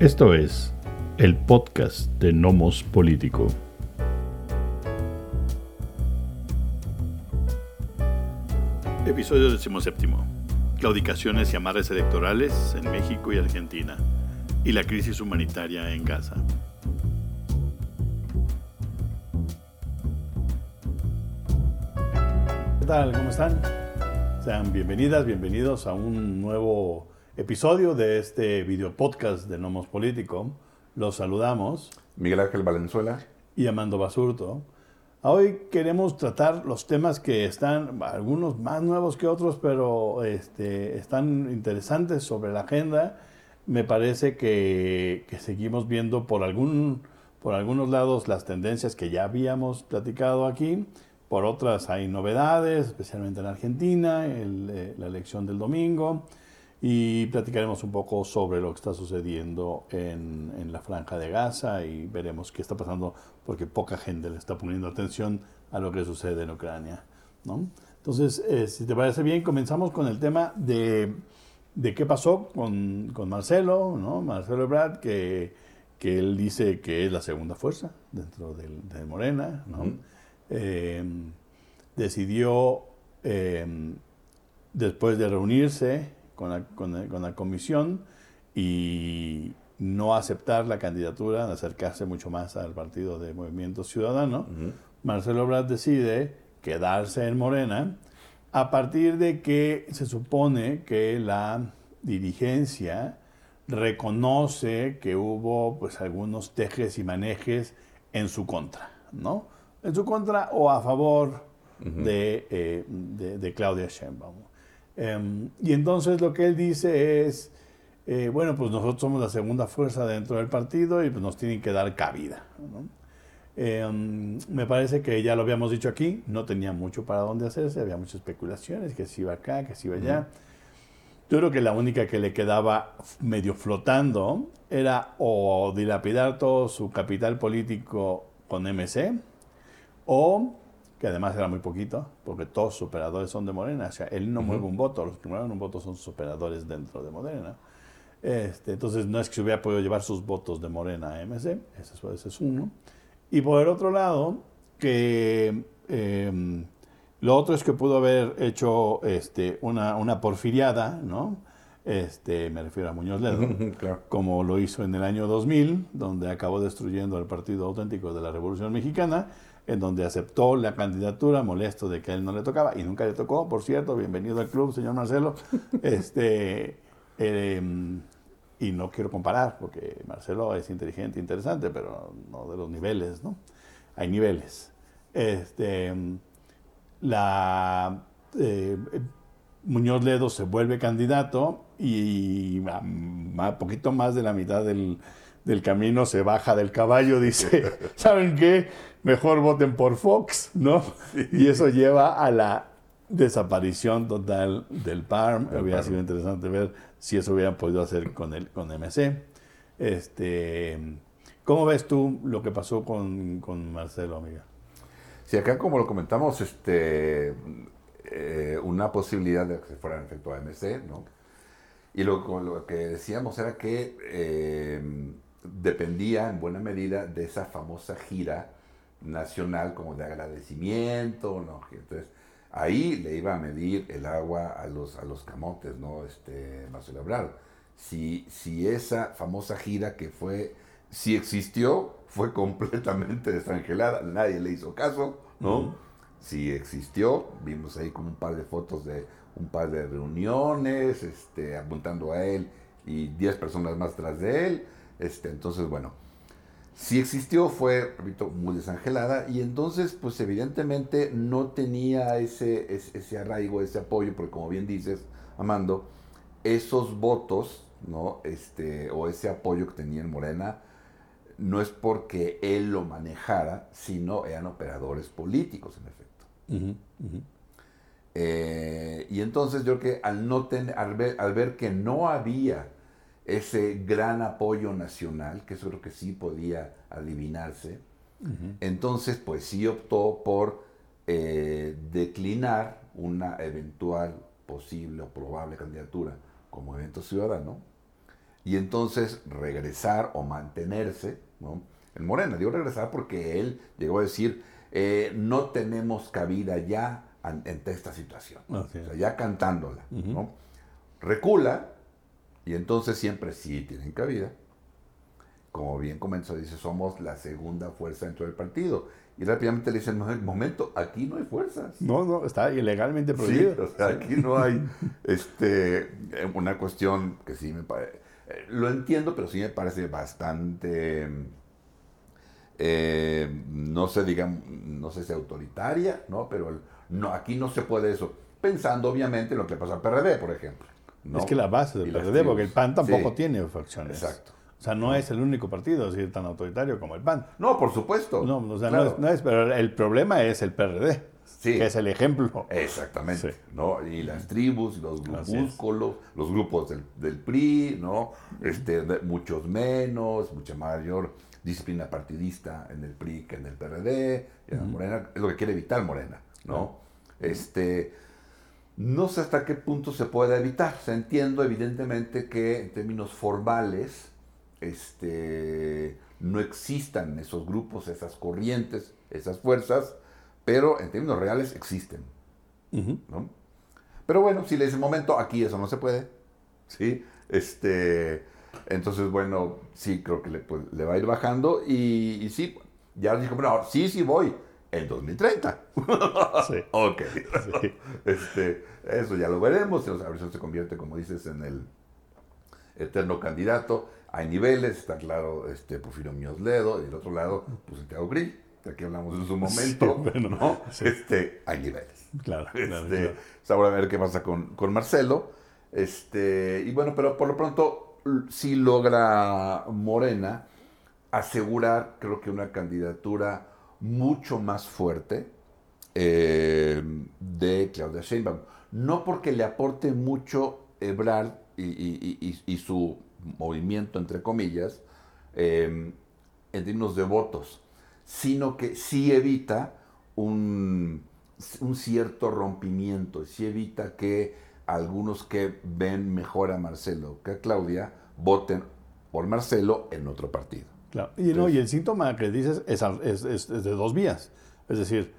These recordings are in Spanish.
Esto es el podcast de Nomos Político. Episodio 17. Claudicaciones y amarres electorales en México y Argentina y la crisis humanitaria en Gaza. ¿Qué tal? ¿Cómo están? Sean bienvenidas, bienvenidos a un nuevo episodio de este video podcast de Nomos Político. Los saludamos. Miguel Ángel Valenzuela. Y Amando Basurto. Hoy queremos tratar los temas que están, algunos más nuevos que otros, pero este, están interesantes sobre la agenda. Me parece que, que seguimos viendo por, algún, por algunos lados las tendencias que ya habíamos platicado aquí. Por otras hay novedades, especialmente en Argentina, eh, la elección del domingo y platicaremos un poco sobre lo que está sucediendo en, en, la franja de Gaza y veremos qué está pasando porque poca gente le está poniendo atención a lo que sucede en Ucrania. ¿no? Entonces, eh, si te parece bien, comenzamos con el tema de, de qué pasó con, con, Marcelo, ¿no? Marcelo Ebrard, que, que él dice que es la segunda fuerza dentro del, de Morena. ¿no? eh, decidió, eh, después de reunirse, con la, con, la, comisión y no aceptar la candidatura, acercarse mucho más al partido de Movimiento Ciudadano, Marcelo Brad decide quedarse en Morena a partir de que se supone que la dirigencia reconoce que hubo pues algunos tejes y manejes en su contra, ¿no? En su contra o a favor de, eh, de, de, Claudia Sheinbaum. Em, y entonces lo que él dice es, eh, bueno, pues nosotros somos la segunda fuerza dentro del partido y pues nos tienen que dar cabida. Em, me parece que ya lo habíamos dicho aquí, no tenía mucho para dónde hacerse, había muchas especulaciones, que si iba acá, que si iba allá. Yo creo que la única que le quedaba medio flotando era o dilapidar todo su capital político con MC o que además era muy poquito, porque todos sus operadores son de Morena. O sea, él no mueve un voto, los que mueven un voto son sus operadores dentro de Morena. Este, entonces, no es que se hubiera podido llevar sus votos de Morena a MC, ese, es uno. Y por el otro lado, que em, lo otro es que pudo haber hecho este, una, una porfiriada, ¿no? Este, me refiero a Muñoz Ledo, como lo hizo en el año 2000, donde acabó destruyendo el Partido Auténtico de la Revolución Mexicana, en donde aceptó la candidatura, molesto de que a él no le tocaba, y nunca le tocó, por cierto, bienvenido al club, señor Marcelo. este, em, y no quiero comparar, porque Marcelo es inteligente, interesante, pero no de los niveles, ¿no? Hay niveles. Este, la, eh, Muñoz Ledo se vuelve candidato y a, poquito más de la mitad del, del camino se baja del caballo, dice, ¿saben qué? mejor voten por Fox, ¿no? Y eso lleva a la desaparición total del PARM. Hubiera sido interesante ver si eso hubieran podido hacer con, el, con MC. Este, ¿Cómo ves tú lo que pasó con, con Marcelo, amiga? Sí, acá como lo comentamos, este, eh, una posibilidad de que se fuera en efecto a MC, ¿no? Y lo, lo que decíamos era que eh, dependía en buena medida de esa famosa gira nacional como de agradecimiento, ¿no? Entonces, ahí le iba a medir el agua a los, a los camotes, ¿no? Este, Marcelo Ebrard. Si, si esa famosa gira que fue, si existió, fue completamente desangelada, nadie le hizo caso, ¿no? Si existió, vimos ahí como un par de fotos de un par de reuniones, este, apuntando a él y 10 personas más tras de él, este, entonces, bueno, si existió, fue, repito, muy desangelada y entonces, pues evidentemente no tenía ese, ese, arraigo, ese apoyo, porque como bien dices, Amando, esos votos, ¿no? Este, o ese apoyo que tenía en Morena, no es porque él lo manejara, sino eran operadores políticos, en efecto. Eh, y entonces yo creo que al, no tener, al, ver, al ver que no había ese gran apoyo nacional, que eso creo que sí podía adivinarse. Entonces, pues sí optó por eh, declinar una eventual posible o probable candidatura como evento ciudadano, y entonces regresar o mantenerse, ¿no? En Morena, digo regresar porque él llegó a decir, eh, no tenemos cabida ya ante esta situación. O sea, ya cantándola, ¿no? Recula y entonces siempre sí tienen cabida. Como bien comenzó, dice, somos la segunda fuerza dentro del partido. Y rápidamente le dicen, no, el momento, aquí no hay fuerzas. No, no, está ilegalmente prohibido. Sí, o sea, aquí no hay este, una cuestión que sí me parece, eh, lo entiendo, pero sí me parece bastante, eh, no sé, digamos, no sé si autoritaria, ¿no? Pero no, aquí no se puede eso. Pensando obviamente en lo que pasa al PRD, por ejemplo. Es que la base del PRD, porque el PAN tampoco tiene facciones. Exacto. O sea, no, es el único partido así tan autoritario como el PAN. No, por supuesto. No, o sea, no, es, pero el problema es el PRD, que es el ejemplo. Exactamente. ¿no? Y las tribus, los grupúsculos, los grupos del, PRI, ¿no? Este, muchos menos, mucha mayor disciplina partidista en el PRI que en el PRD. Morena, es lo que quiere evitar Morena, ¿no? Este no sé hasta qué punto se puede evitar. Entiendo evidentemente que en términos formales este, no existan esos grupos, esas corrientes, esas fuerzas, pero en términos reales existen. Pero bueno, si le dice momento, aquí eso no se puede. ¿sí? Este, entonces, bueno, sí, creo que le, pues, va a ir bajando y, sí, ya dijo, bueno, sí, sí voy en 2030. Sí. ok. Este, eso ya lo veremos. A ver si se convierte, como dices, en el eterno candidato. Hay niveles, está claro, este, Porfirio Ledo, y del otro lado, pues Santiago Grill, de aquí hablamos en su momento, ¿no? Este, hay niveles. Claro, claro, este, Ahora a ver qué pasa con, con Marcelo. Este, y bueno, pero por lo pronto sí logra Morena asegurar, creo que una candidatura mucho más fuerte eh, de Claudia Sheinbaum. No porque le aporte mucho Ebrard y, su movimiento, entre comillas, em, en términos de votos, sino que sí evita un, un cierto rompimiento, sí evita que algunos que ven mejor a Marcelo que a Claudia voten por Marcelo en otro partido. Claro. Y, no, y el síntoma que dices es, es, de dos vías. Es decir,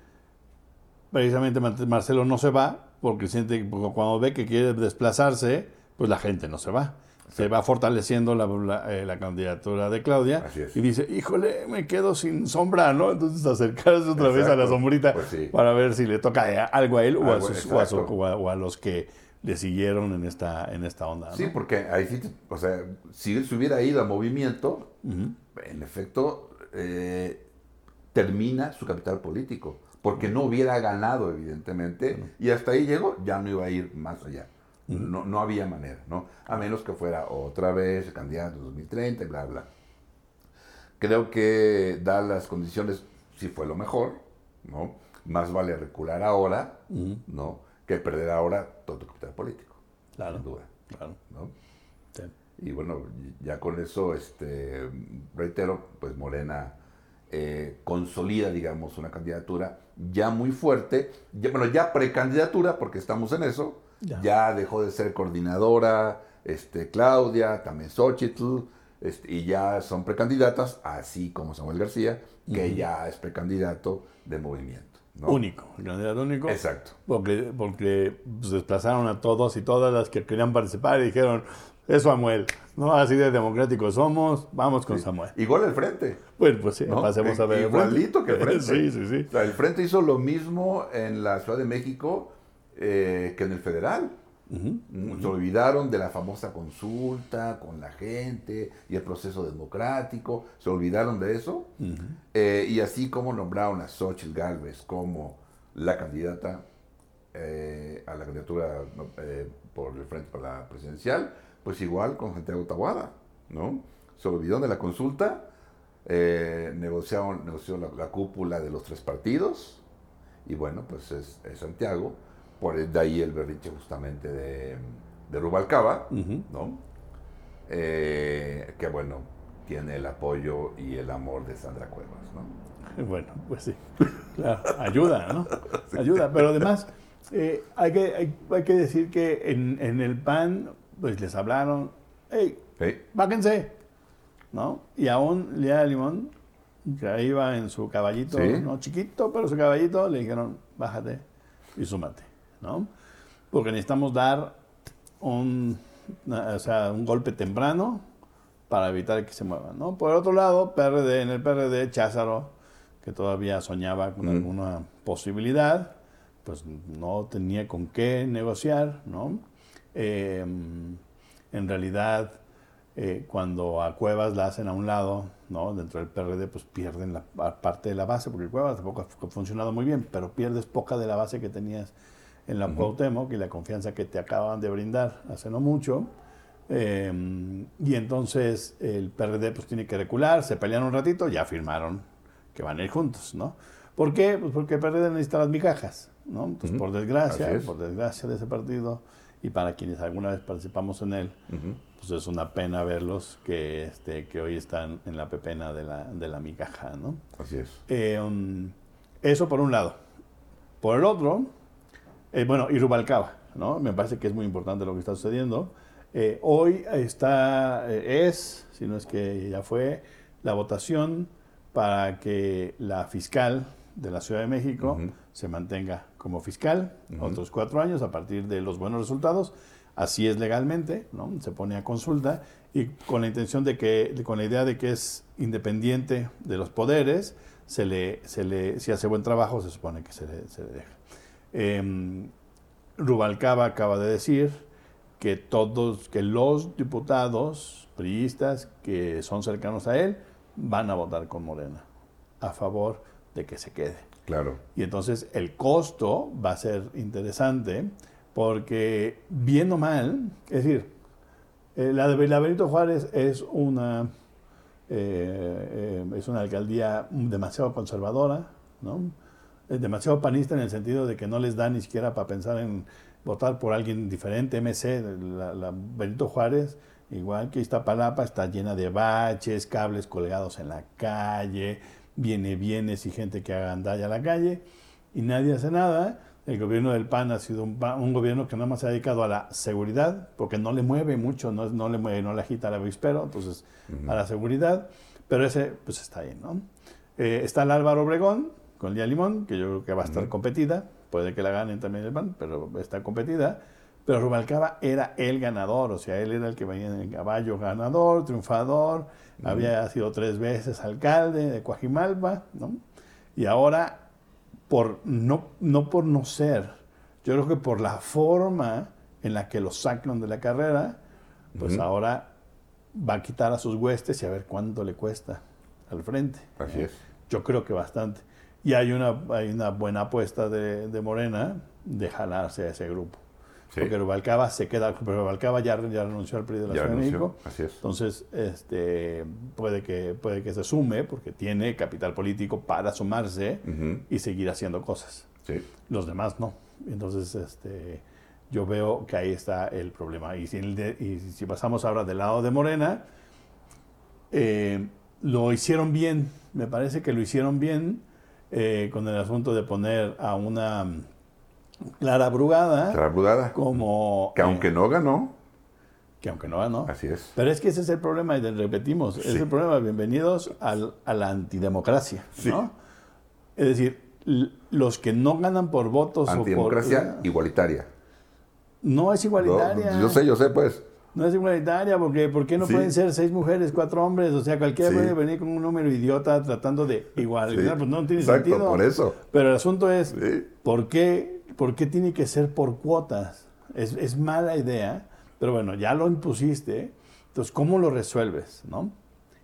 precisamente Marcelo no se va porque siente cuando ve que quiere desplazarse, pues la gente no se va. Se va fortaleciendo la, eh, candidatura de Claudia y dice, híjole, me quedo sin sombra, ¿no? Entonces acercarse otra vez a la sombrita pues para ver si le toca algo a él o, a, los que le siguieron en esta, en esta onda. Sí, porque ahí sí, o sea, si él se hubiera ido a movimiento, en efecto, eh, termina su capital político, porque no hubiera ganado, evidentemente, y hasta ahí llegó, ya no iba a ir más allá. No, no había manera, ¿no? A menos que fuera otra vez el candidato 2030 y bla, bla. Creo que, dadas las condiciones, sí fue lo mejor, ¿no? Más vale recular ahora, ¿no? Que perder ahora todo tu capital político. Claro. Sin duda. Claro. ¿no? Y bueno, ya con eso, este, reitero, pues Morena eh, consolida, digamos, una candidatura ya muy fuerte, ya, bueno, ya precandidatura, porque estamos en eso, ya. dejó de ser coordinadora, este, Claudia, también Xochitl, este, y ya son precandidatas, así como Samuel García, que ya es precandidato de movimiento. Único, candidato único. Exacto. Porque, porque pues, desplazaron a todos y todas las que querían participar y dijeron, es Samuel, ¿no? Así de democráticos somos, vamos con Samuel. Igual el frente. Bueno, pues sí, pasemos a ver. Igualito que el frente. sí, sí, sí. O sea, el frente hizo lo mismo en la Ciudad de México eh, que en el federal. Se olvidaron de la famosa consulta con la gente y el proceso democrático, se olvidaron de eso. Eh, y así como nombraron a Xochitl Galvez como la candidata eh, a la candidatura por el Frente para la Presidencial, pues igual con Santiago Tabuada, ¿no? Se olvidaron de la consulta, negociaron, negoció la, cúpula de los tres partidos, y bueno, pues es Santiago por de ahí el berrinche justamente de, de Rubalcaba, ¿no? Eh, que bueno, tiene el apoyo y el amor de Sandra Cuevas, ¿no? Bueno, pues sí, claro, ayuda, ¿no? Ayuda, pero además eh, hay, que, hay, que decir que en, en, el PAN, pues les hablaron, hey, Sí. bájense, ¿no? Y aún Lía Limón, que iba en su caballito, Sí. ¿no? Chiquito, pero su caballito, le dijeron, bájate y súmate, ¿no? Porque necesitamos dar un, o sea, un golpe temprano para evitar que se muevan, ¿no? Por otro lado, PRD, en el PRD, Cházaro, que todavía soñaba con Mm. alguna posibilidad, pues no tenía con qué negociar, ¿no? Eh, en realidad, eh, cuando a Cuevas la hacen a un lado, ¿no? Dentro del PRD, pues pierden la pa- parte de la base, porque Cuevas tampoco ha funcionado muy bien, pero pierdes poca de la base que tenías en la Cuauhtémoc y la confianza que te acaban de brindar hace no mucho. Eh, y entonces el PRD pues tiene que recular, se pelean un ratito, ya firmaron que van a ir juntos, ¿no? ¿Por qué? Pues porque el PRD necesita las migajas, ¿no? Entonces, Ujú. por desgracia, por desgracia de ese partido, y para quienes alguna vez participamos en él, pues es una pena verlos que, este, que hoy están en la pepena de la, de la migaja, ¿no? Así es. Eh, um, eso por un lado. Por el otro, eh, bueno, y Rubalcaba, ¿no? Me parece que es muy importante lo que está sucediendo. Eh, hoy está, eh, es, si no es que ya fue, la votación para que la fiscal de la Ciudad de México se mantenga como fiscal otros cuatro años a partir de los buenos resultados. Así es legalmente, ¿no? Se pone a consulta y con la intención de que, con la idea de que es independiente de los poderes, se le, se le, si hace buen trabajo, se supone que se le, se le deja. Em, Rubalcaba acaba de decir que todos, que los diputados priistas que son cercanos a él van a votar con Morena a favor de que se quede. Claro. Y entonces el costo va a ser interesante porque, bien o mal, es decir, la de Benito Juárez es una, eh, eh, es una alcaldía demasiado conservadora, ¿no? Es demasiado panista en el sentido de que no les da ni siquiera para pensar en votar por alguien diferente. MC, la, la Benito Juárez, igual que Iztapalapa, está llena de baches, cables colgados en la calle, viene bienes y gente que haga andalla a la calle, y nadie hace nada. El gobierno del PAN ha sido un, un gobierno que nada más se ha dedicado a la seguridad, porque no le mueve mucho, no, no le mueve, no le agita el avispero, entonces a la seguridad, pero ese pues está ahí, ¿no? Eh, está el Álvaro Obregón con Lía Limón, que yo creo que va a estar competida, puede que la ganen también el PAN, pero está competida. Pero Rubalcaba era el ganador, o sea, él era el que venía en el caballo ganador, triunfador, había sido tres veces alcalde de Coajimalpa, ¿no? Y ahora, por no, no por no ser, yo creo que por la forma en la que lo sacan de la carrera, pues ahora va a quitar a sus huestes y a ver cuánto le cuesta al frente. Así es. Yo creo que bastante. Y hay una, hay una buena apuesta de, de Morena de jalarse a ese grupo. Sí. Porque Rubalcaba se queda, pero Rubalcaba ya, ya renunció al PRI de la Ya Ciudad de. México. Así es. Entonces, este, puede, que, puede que se sume porque tiene capital político para sumarse y seguir haciendo cosas. Sí. Los demás no. Entonces, este, yo veo que ahí está el problema. Y si, y pasamos ahora del lado de Morena, eh, lo hicieron bien. Me parece que lo hicieron bien eh, con el asunto de poner a una Clara Brugada Clara Brugada. como... Que eh, aunque no ganó, que aunque no ganó. así es. Pero es que ese es el problema, y repetimos, es el problema. Bienvenidos al- a la antidemocracia. Sí. ¿no? Es decir, los que no ganan por votos o Antidemocracia por... igualitaria. No es No, igualitaria. yo sé, yo sé, pues. No es igualitaria, porque ¿por qué no Sí. pueden ser seis mujeres, cuatro hombres? O sea, cualquiera Sí. puede venir con un número idiota tratando de igualdad. Sí. Pues no tiene Exacto, sentido. por eso. Pero el asunto es. ¿por qué, por qué tiene que ser por cuotas? Es, es mala idea, pero bueno, ya lo impusiste. Entonces, ¿cómo lo resuelves? ¿no?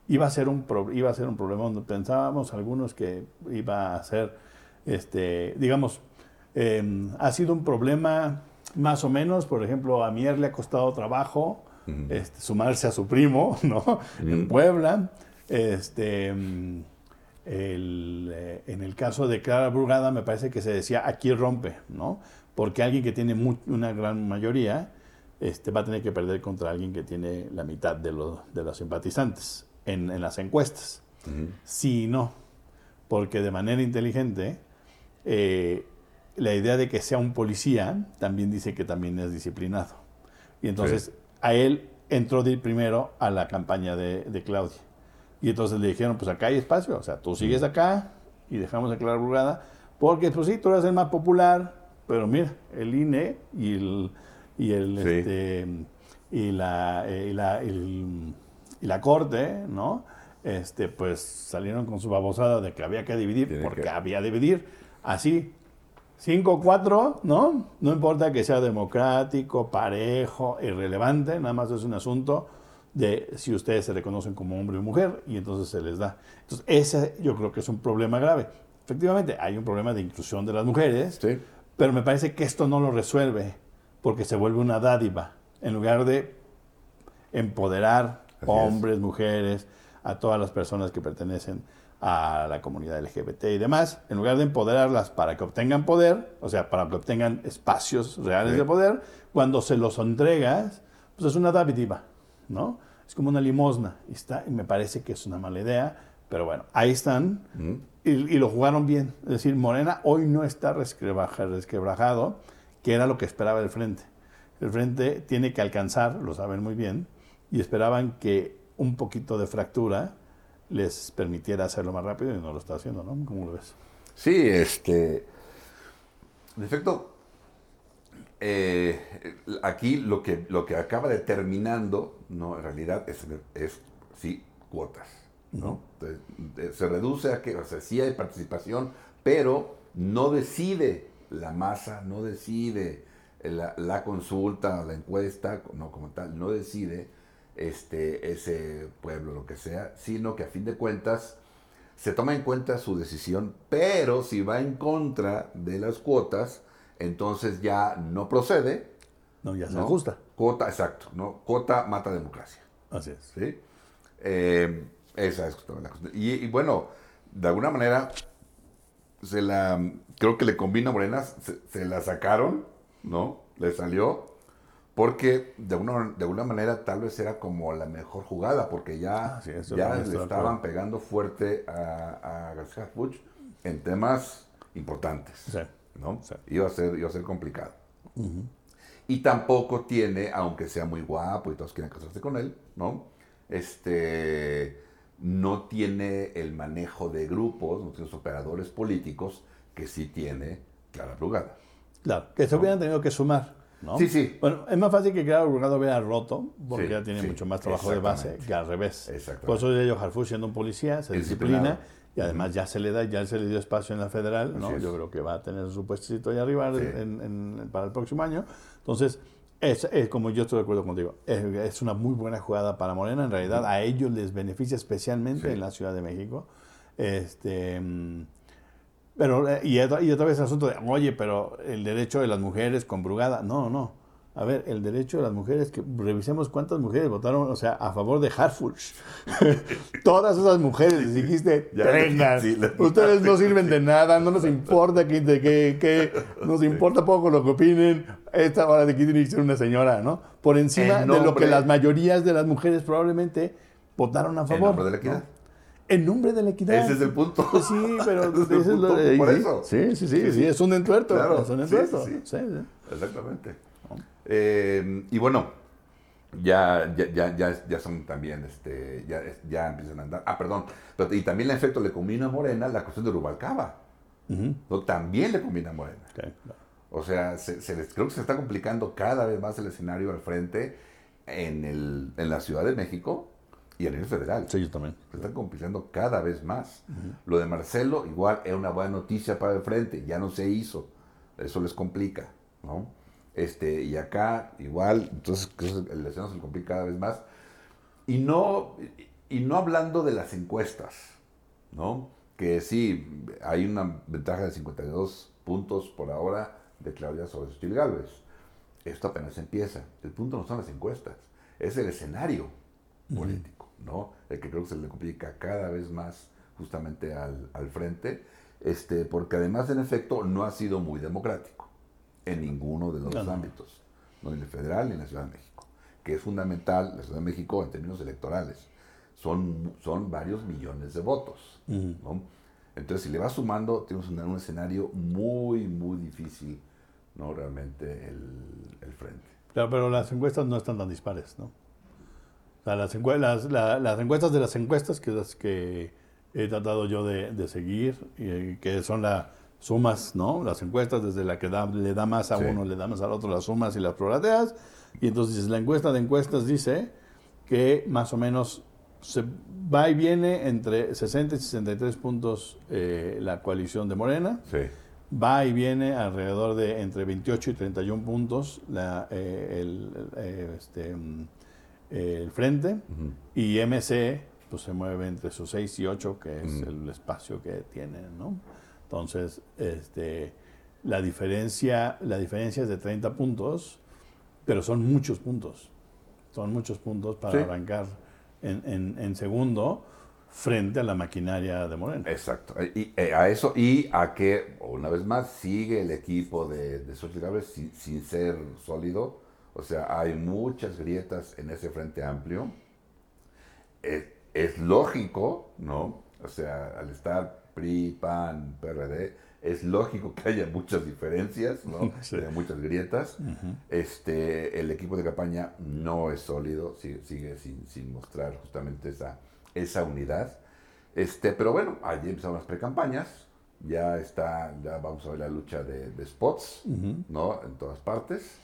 Iba, a ser un pro- iba a ser un problema donde pensábamos algunos que iba a ser, este, digamos, eh, ha sido un problema más o menos. Por ejemplo, a Mier le ha costado trabajo este, sumarse a su primo, ¿no? En Ujú. Puebla. Este, mm, el, eh, en el caso de Clara Brugada me parece que se decía aquí rompe, ¿no? Porque alguien que tiene una gran mayoría este, va a tener que perder contra alguien que tiene la mitad de, los de los simpatizantes en, en las encuestas. Ujú. Sí y no, porque de manera inteligente eh, la idea de que sea un policía también dice que también es disciplinado. Y entonces a él entró de primero a la campaña de, de Claudia. Y entonces le dijeron, pues acá hay espacio, o sea, tú sigues acá y dejamos a Clara Brugada, porque pues sí, tú eres el más popular, pero mira, el INE y el, y el Sí. este, y la, eh, y la, el- y la corte, ¿no? Este, pues salieron con su babosada de que había que dividir, Tiene porque que- había de dividir. Así, 5-4, ¿no? No importa que sea democrático, parejo, irrelevante, nada más es un asunto de si ustedes se reconocen como hombre o mujer y entonces se les da. Entonces, ese yo creo que es un problema grave. Efectivamente, hay un problema de inclusión de las mujeres, Sí. pero me parece que esto no lo resuelve porque se vuelve una dádiva en lugar de empoderar Así es. hombres, mujeres, a todas las personas que pertenecen a la comunidad LGBT y demás, en lugar de empoderarlas para que obtengan poder, o sea, para que obtengan espacios reales Sí. de poder, cuando se los entregas, pues es una dádiva, ¿no? Es como una limosna y, está, y me parece que es una mala idea, pero bueno, ahí están Mm. y, y lo jugaron bien. Es decir, Morena hoy no está resquebraja- resquebrajado, que era lo que esperaba el Frente. El Frente tiene que alcanzar, lo saben muy bien, y esperaban que un poquito de fractura les permitiera hacerlo más rápido y no lo está haciendo, ¿no? ¿Cómo lo ves? Sí, este. En efecto, eh, aquí lo que, lo que acaba determinando, no, en realidad es, es sí, cuotas. ¿no? Entonces, se reduce a que, o sea, sí hay participación, pero no decide la masa, no decide la, la consulta, la encuesta, no como tal, no decide este, ese pueblo, lo que sea, sino que a fin de cuentas se toma en cuenta su decisión, pero si va en contra de las cuotas, entonces ya no procede. No, ya se ¿no? ajusta. Cuota, exacto, ¿no? Cuota mata democracia. Así es. ¿sí? Eh, esa es la cuestión. Y, y bueno, de alguna manera, se la, creo que le combina a Morena, se, se la sacaron, ¿no? Le salió, porque de alguna, de alguna manera tal vez era como la mejor jugada, porque ya, Ah, sí, ya le estaban pegando fuerte a, a García Puig en temas importantes. Sí. ¿No? Sí. Iba, a ser, iba a ser complicado. Y tampoco tiene, aunque sea muy guapo y todos quieren casarse con él, ¿no? Este, no tiene el manejo de grupos, no tiene los operadores políticos que sí tiene Clara Brugada. Claro, que se hubieran tenido que sumar, ¿no? Sí, sí. Bueno, es más fácil que Clara Brugado hubiera roto, porque Sí, ya tiene sí, mucho más trabajo de base que al revés. Por eso yo Harfuch siendo un policía, se disciplina. Y además ya se le da, ya se le dio espacio en la federal, ¿no? Yo creo que va a tener su puestecito ahí arriba Sí. en- en- para el próximo año. Entonces, es, es como yo estoy de acuerdo contigo, es, es una muy buena jugada para Morena, en realidad a ellos les beneficia especialmente Sí. en la Ciudad de México. Este, mm, pero, eh, y, otra- y otra vez el asunto de, oye, pero el derecho de las mujeres con Brugada. No, no. A ver, el derecho de las mujeres, que revisemos cuántas mujeres votaron, o sea, a favor de Harfuch. Todas esas mujeres les dijiste, vengan, sí, ustedes no sirven de nada, no nos importa que, que, que- nos importa poco lo que opinen. Esta hora de que tiene que ser una señora, ¿no? Por encima En de lo que las mayorías de las mujeres probablemente votaron a En favor. nombre de la equidad. En nombre de la equidad. Ese es el punto. Sí, pero Ese es el es lo- punto, eh, por sí, eso. Sí, sí, sí, Sí, es un entuerto. Claro, es un entuerto. sí. Exactamente. Eh, y bueno, ya, ya, ya, ya, son también, este, ya, ya empiezan a andar. Ah, perdón. Pero- y también en efecto le combina a Morena la cuestión de Rubalcaba. ¿no? También le combina a Morena. O sea, se, se les- creo que se está complicando cada vez más el escenario al frente en, el, en la Ciudad de México y a nivel federal. Sí, yo también. Se están complicando cada vez más. Lo de Marcelo, igual, era una buena noticia para el frente, ya no se hizo. Eso les complica, ¿no? Este, y acá, igual, entonces el escenario se complica cada vez más. Y no, y no hablando de las encuestas, ¿no? Que sí, hay una ventaja de 52 puntos por ahora de Claudia sobre Xochitl Gálvez. Esto apenas empieza. El punto no son las encuestas, es el escenario político, ¿no? El que creo que se le complica cada vez más justamente al, al frente, este, porque además, en efecto, no ha sido muy democrático en ninguno de los No, no. ámbitos, no en el federal ni en la Ciudad de México, que es fundamental la Ciudad de México en términos electorales. Son, son varios millones de votos. Ujú. ¿no? Entonces, si le vas sumando, tienes un, un escenario muy, muy difícil, ¿no? Realmente el, el frente. Claro, pero las encuestas no están tan dispares, ¿no? las, las, encuestas de las encuestas, que las que he tratado yo de, seguir, y, que son las sumas, ¿no? Las encuestas, desde la que le da más a uno, le da más al otro, las sumas y las prorrateas. Y entonces la encuesta de encuestas dice que más o menos se va y viene entre 60 y 63 puntos eh, la coalición de Morena. Sí. Va y viene alrededor de entre 28 y 31 puntos la, eh, el, eh, este, mm, el, frente. Y MC pues, se mueve entre sus 6 y 8, que es el espacio que tiene. ¿no? Entonces, este, la, diferencia, la diferencia es de 30 puntos, pero son muchos puntos. Son muchos puntos para arrancar en, segundo frente a la maquinaria de Morena. Exacto. Y eh, a eso y a que, una vez más, sigue el equipo de, de Xochitl sin, ser sólido. O sea, hay muchas grietas en ese frente amplio. Es, lógico, ¿no? O sea, al estar PRI, PAN, PRD, es lógico que haya muchas diferencias, ¿no? muchas grietas. este, el equipo de campaña no es sólido, sigue, sin, mostrar justamente esa, esa unidad. Este, pero bueno, allí empezaron las precampañas, ya está, ya vamos a ver la lucha de, spots, ¿no? En todas partes.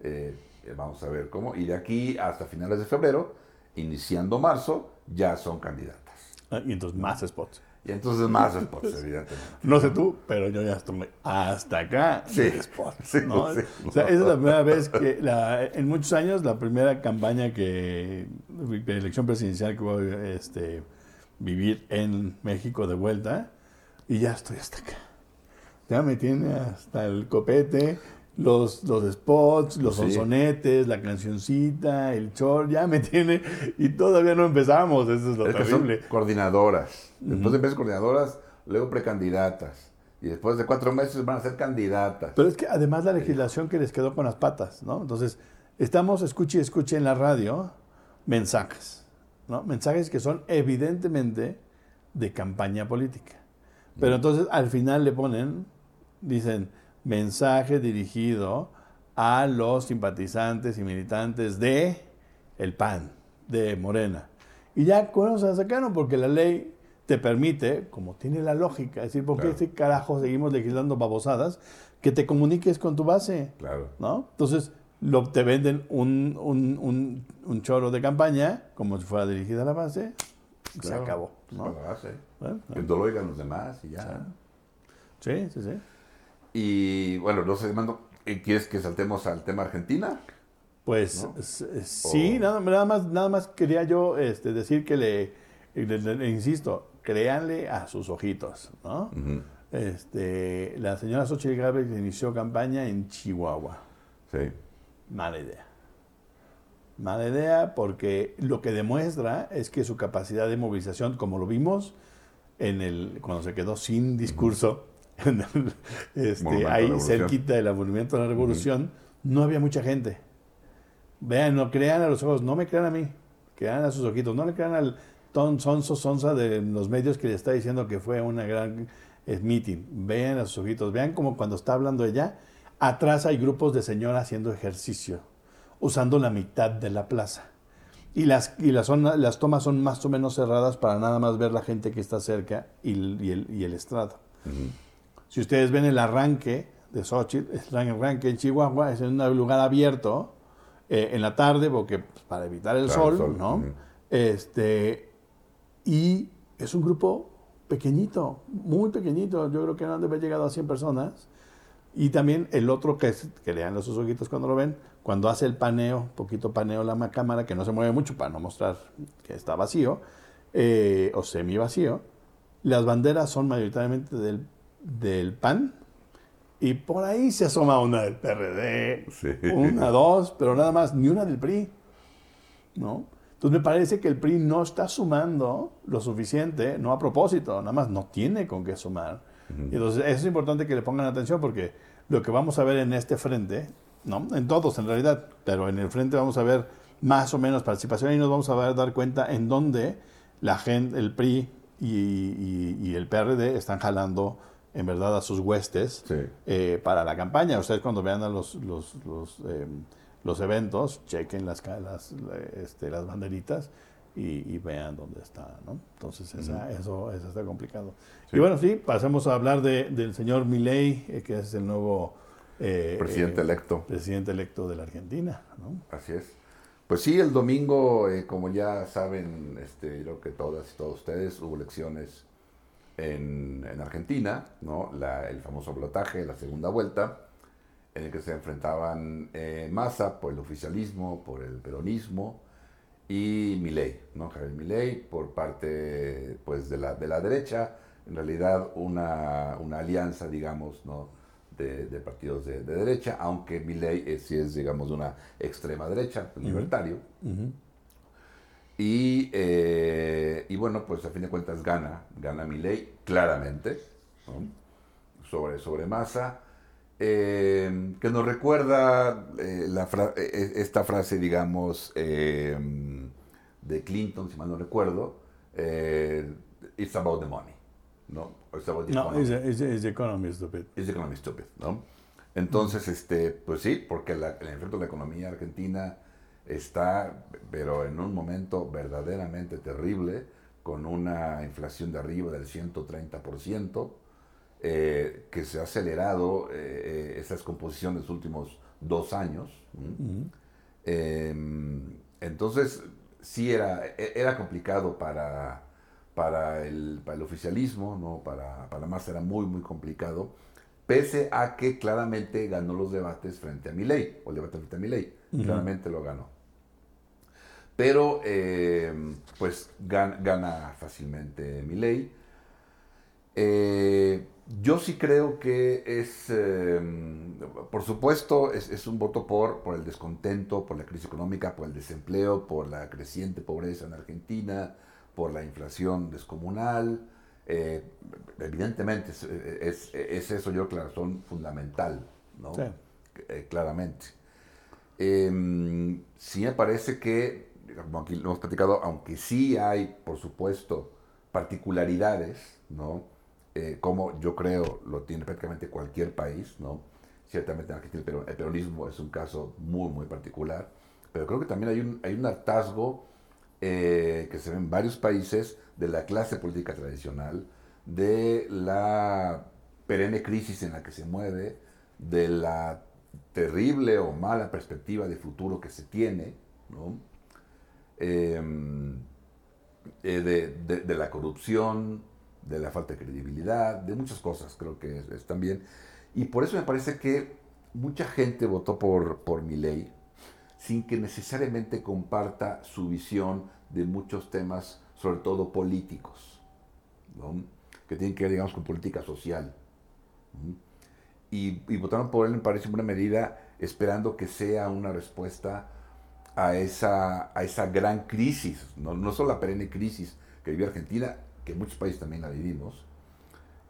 Eh, vamos a ver cómo. Y de aquí hasta finales de febrero, iniciando marzo, ya son candidatas. Ah, y entonces más spots. Y entonces más spots, evidentemente. No sé tú, pero yo ya estoy hasta acá sí, spots. o sea, esa es la primera vez que, la, en muchos años, la primera campaña que, de elección presidencial que voy a este, vivir en México de vuelta, y ya estoy hasta acá. Ya me tiene hasta el copete los, los spots, los sonsonetes, la cancioncita, el short, ya me tiene y todavía no empezamos, eso es lo terrible. coordinadoras, después de coordinadoras, luego precandidatas. Y después de cuatro meses van a ser candidatas. Pero es que además la legislación que les quedó con las patas, ¿no? Entonces, estamos, escuche y escuche en la radio mensajes, ¿no? Mensajes que son evidentemente de campaña política. Pero entonces al final le ponen, dicen, mensaje dirigido a los simpatizantes y militantes de el PAN, de Morena. Y ya con eso se sacaron porque la ley te permite, como tiene la lógica, es decir, ¿por qué este carajo seguimos legislando babosadas? Que te comuniques con tu base. Claro. ¿no? Entonces, lo, te venden un, un, un, choro de campaña, como si fuera dirigida a la base, se acabó. ¿no? la base. que lo oigan los demás y ya. Sí, sí, sí. Y bueno, no sé, Mando, ¿quieres que saltemos al tema Argentina? Pues sí, nada, nada, más, nada más quería yo este, decir que le, insisto, créanle a sus ojitos, ¿no? este, la señora Xochitl Gálvez inició campaña en Chihuahua. Sí. Mala idea. Mala idea porque lo que demuestra es que su capacidad de movilización, como lo vimos en el, cuando se quedó sin discurso, este, ahí cerquita del movimiento de la revolución, no había mucha gente. Vean, no crean a los ojos, no me crean a mí, crean a sus ojitos, no le crean al ton sonso sonsa de los medios que le está diciendo que fue una gran eh, meeting. Vean a sus ojitos, vean como cuando está hablando ella, atrás hay grupos de señoras haciendo ejercicio, usando la mitad de la plaza. Y las, y las, las tomas son más o menos cerradas para nada más ver la gente que está cerca y, el, y el, estrado. Si ustedes ven el arranque de Xochitl, el arranque en Chihuahua es en un lugar abierto eh, en la tarde, porque pues, para evitar el, sol, ¿no? Este, y es un grupo pequeñito, muy pequeñito, yo creo que no debe haber llegado a 100 personas. Y también el otro que, es, que lean los sus ojitos cuando lo ven, cuando hace el paneo, poquito paneo la cámara, que no se mueve mucho para no mostrar que está vacío, eh, o semi vacío, las banderas son mayoritariamente del del PAN y por ahí se asoma una del PRD, una, dos, pero nada más, ni una del PRI. ¿no? Entonces me parece que el PRI no está sumando lo suficiente, no a propósito, nada más no tiene con qué sumar. Entonces es importante que le pongan atención porque lo que vamos a ver en este frente, ¿no? en todos en realidad, pero en el frente vamos a ver más o menos participación y nos vamos a dar cuenta en dónde la gente, el PRI y, y el PRD están jalando en verdad a sus huestes eh, para la campaña. Ustedes cuando vean a los, los, los, eh, los eventos, chequen las, las, este, las banderitas y, vean dónde está, ¿no? Entonces esa, eso, eso está complicado. Y bueno, sí, pasemos a hablar de, del señor Milei, eh, que es el nuevo... Presidente electo. Presidente electo de la Argentina, ¿no? Así es. Pues sí, el domingo, como ya saben, este, creo que todas y todos ustedes, hubo elecciones en, en Argentina, ¿no? La, el famoso blotaje, la segunda vuelta, en el que se enfrentaban Massa por el oficialismo, por el peronismo, y Milei, ¿no? Javier Milei por parte pues, de, la, de la derecha, en realidad una, una alianza, digamos, ¿no? de, de partidos de, de, derecha, aunque Milei es, sí es, digamos, de una extrema derecha, libertario. Y, eh, y, bueno, pues a fin de cuentas gana, gana Milei claramente, sobre, sobre Massa. Eh, que nos recuerda eh, la eh, esta frase, digamos, de Clinton, si mal no recuerdo, it's about the money, ¿no? It's about the no, economy. It's, it's, the economy stupid. It's the economy stupid, ¿no? Entonces, este, pues sí, porque la, el efecto de la economía argentina está, pero en un momento verdaderamente terrible, con una inflación de arriba del 130%, eh, que se ha acelerado eh, esa descomposición en los últimos dos años. Em, entonces, sí era, e, era complicado para, para, el, para el oficialismo, ¿no? para, para más era muy, muy complicado, pese a que claramente ganó los debates frente a Milei, o el debate frente a Milei, claramente lo ganó. Pero, em, pues, gana, gana fácilmente Milei. Eh, yo sí creo que es, em, por supuesto, es, un voto por, por el descontento, por la crisis económica, por el desempleo, por la creciente pobreza en Argentina, por la inflación descomunal. Eh, evidentemente es, eso yo creo que la razón fundamental, ¿no? Eh, claramente. Em, sí me parece que, como aquí lo hemos platicado, aunque sí hay, por supuesto, particularidades, ¿no? Eh, como yo creo lo tiene prácticamente cualquier país, ¿no? Ciertamente el peronismo es un caso muy, muy particular, pero creo que también hay un, hay un hartazgo eh, que se ve en varios países de la clase política tradicional, de la perenne crisis en la que se mueve, de la terrible o mala perspectiva de futuro que se tiene, ¿no? Em, eh, de, de, la corrupción, de la falta de credibilidad, de muchas cosas, creo que es, también. Y por eso me parece que mucha gente votó por, por mi ley sin que necesariamente comparta su visión de muchos temas, sobre todo políticos, que tienen que ver, digamos, con política social. Y, y, votaron por él, me parece, en buena medida, esperando que sea una respuesta a esa, a esa gran crisis, no, no solo la perenne crisis que vive Argentina, que muchos países también la vivimos,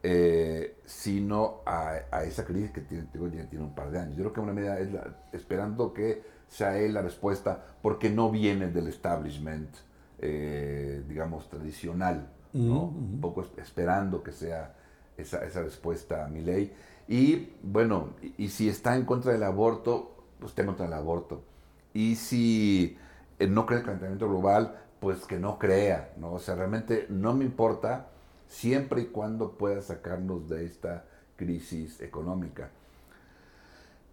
eh, sino a, esa crisis que tiene, tiene un par de años. Yo creo que una medida es esperando que sea él la respuesta, porque no viene del establishment, eh, digamos, tradicional, ¿no? Un poco esperando que sea esa, esa respuesta a mi ley. Y bueno, y, si está en contra del aborto, pues está en contra del aborto. Y si eh, no cree el calentamiento global, pues que no crea, ¿no? O sea, realmente no me importa siempre y cuando pueda sacarnos de esta crisis económica.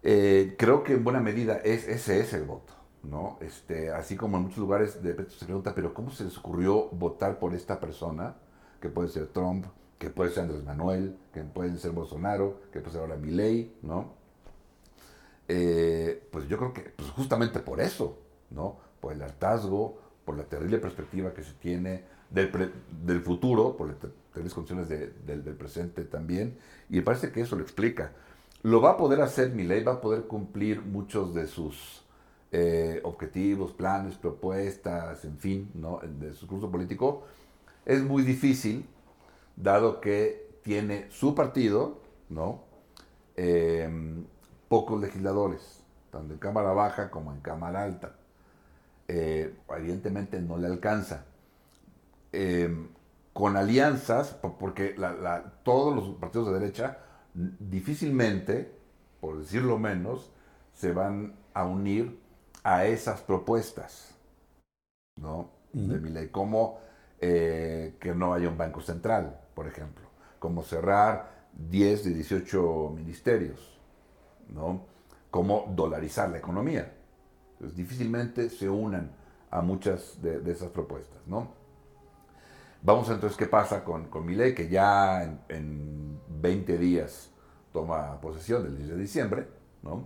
Eh, creo que en buena medida es, ese es el voto, ¿no? Este, así como en muchos lugares de repente se pregunta, pero ¿cómo se les ocurrió votar por esta persona? Que puede ser Trump, que puede ser Andrés Manuel, que puede ser Bolsonaro, que puede ser ahora Milley, ¿no? Eh, pues yo creo que pues justamente por eso, ¿no? Por el hartazgo, por la terrible perspectiva que se tiene del, futuro, por las terribles condiciones del, presente también, y me parece que eso lo explica. Lo va a poder hacer mi ley, va a poder cumplir muchos de sus eh, objetivos, planes, propuestas, en fin, ¿no? de su curso político. Es muy difícil, dado que tiene su partido, ¿no? Em, pocos legisladores, tanto en Cámara Baja como en Cámara Alta. Eh, evidentemente no le alcanza. Em, con alianzas, porque todos los partidos de derecha difícilmente, por decirlo menos, se van a unir a esas propuestas, ¿no? De mi ley, como eh, que no haya un banco central, por ejemplo, como cerrar 10 de 18 ministerios, ¿no? Como dolarizar la economía. Entonces, difícilmente se unan a muchas de, esas propuestas, ¿no? Vamos entonces, ¿qué pasa con, con ley? Que ya en, 20 días toma posesión del 10 de diciembre, ¿no?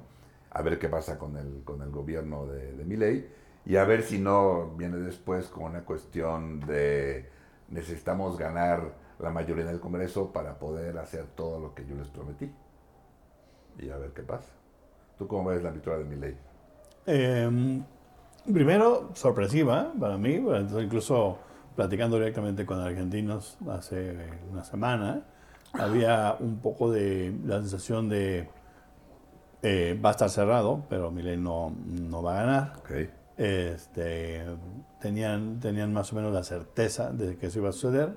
A ver qué pasa con el, con el gobierno de, de ley y a ver si no viene después con una cuestión de necesitamos ganar la mayoría del Congreso para poder hacer todo lo que yo les prometí. Y a ver qué pasa. ¿Tú cómo ves la victoria de mi ley? Em, primero, sorpresiva para mí, incluso platicando directamente con argentinos hace una semana, había un poco de la sensación de eh, va a estar cerrado, pero Milei no, no va a ganar. Okay este, tenían, tenían más o menos la certeza de que eso iba a suceder.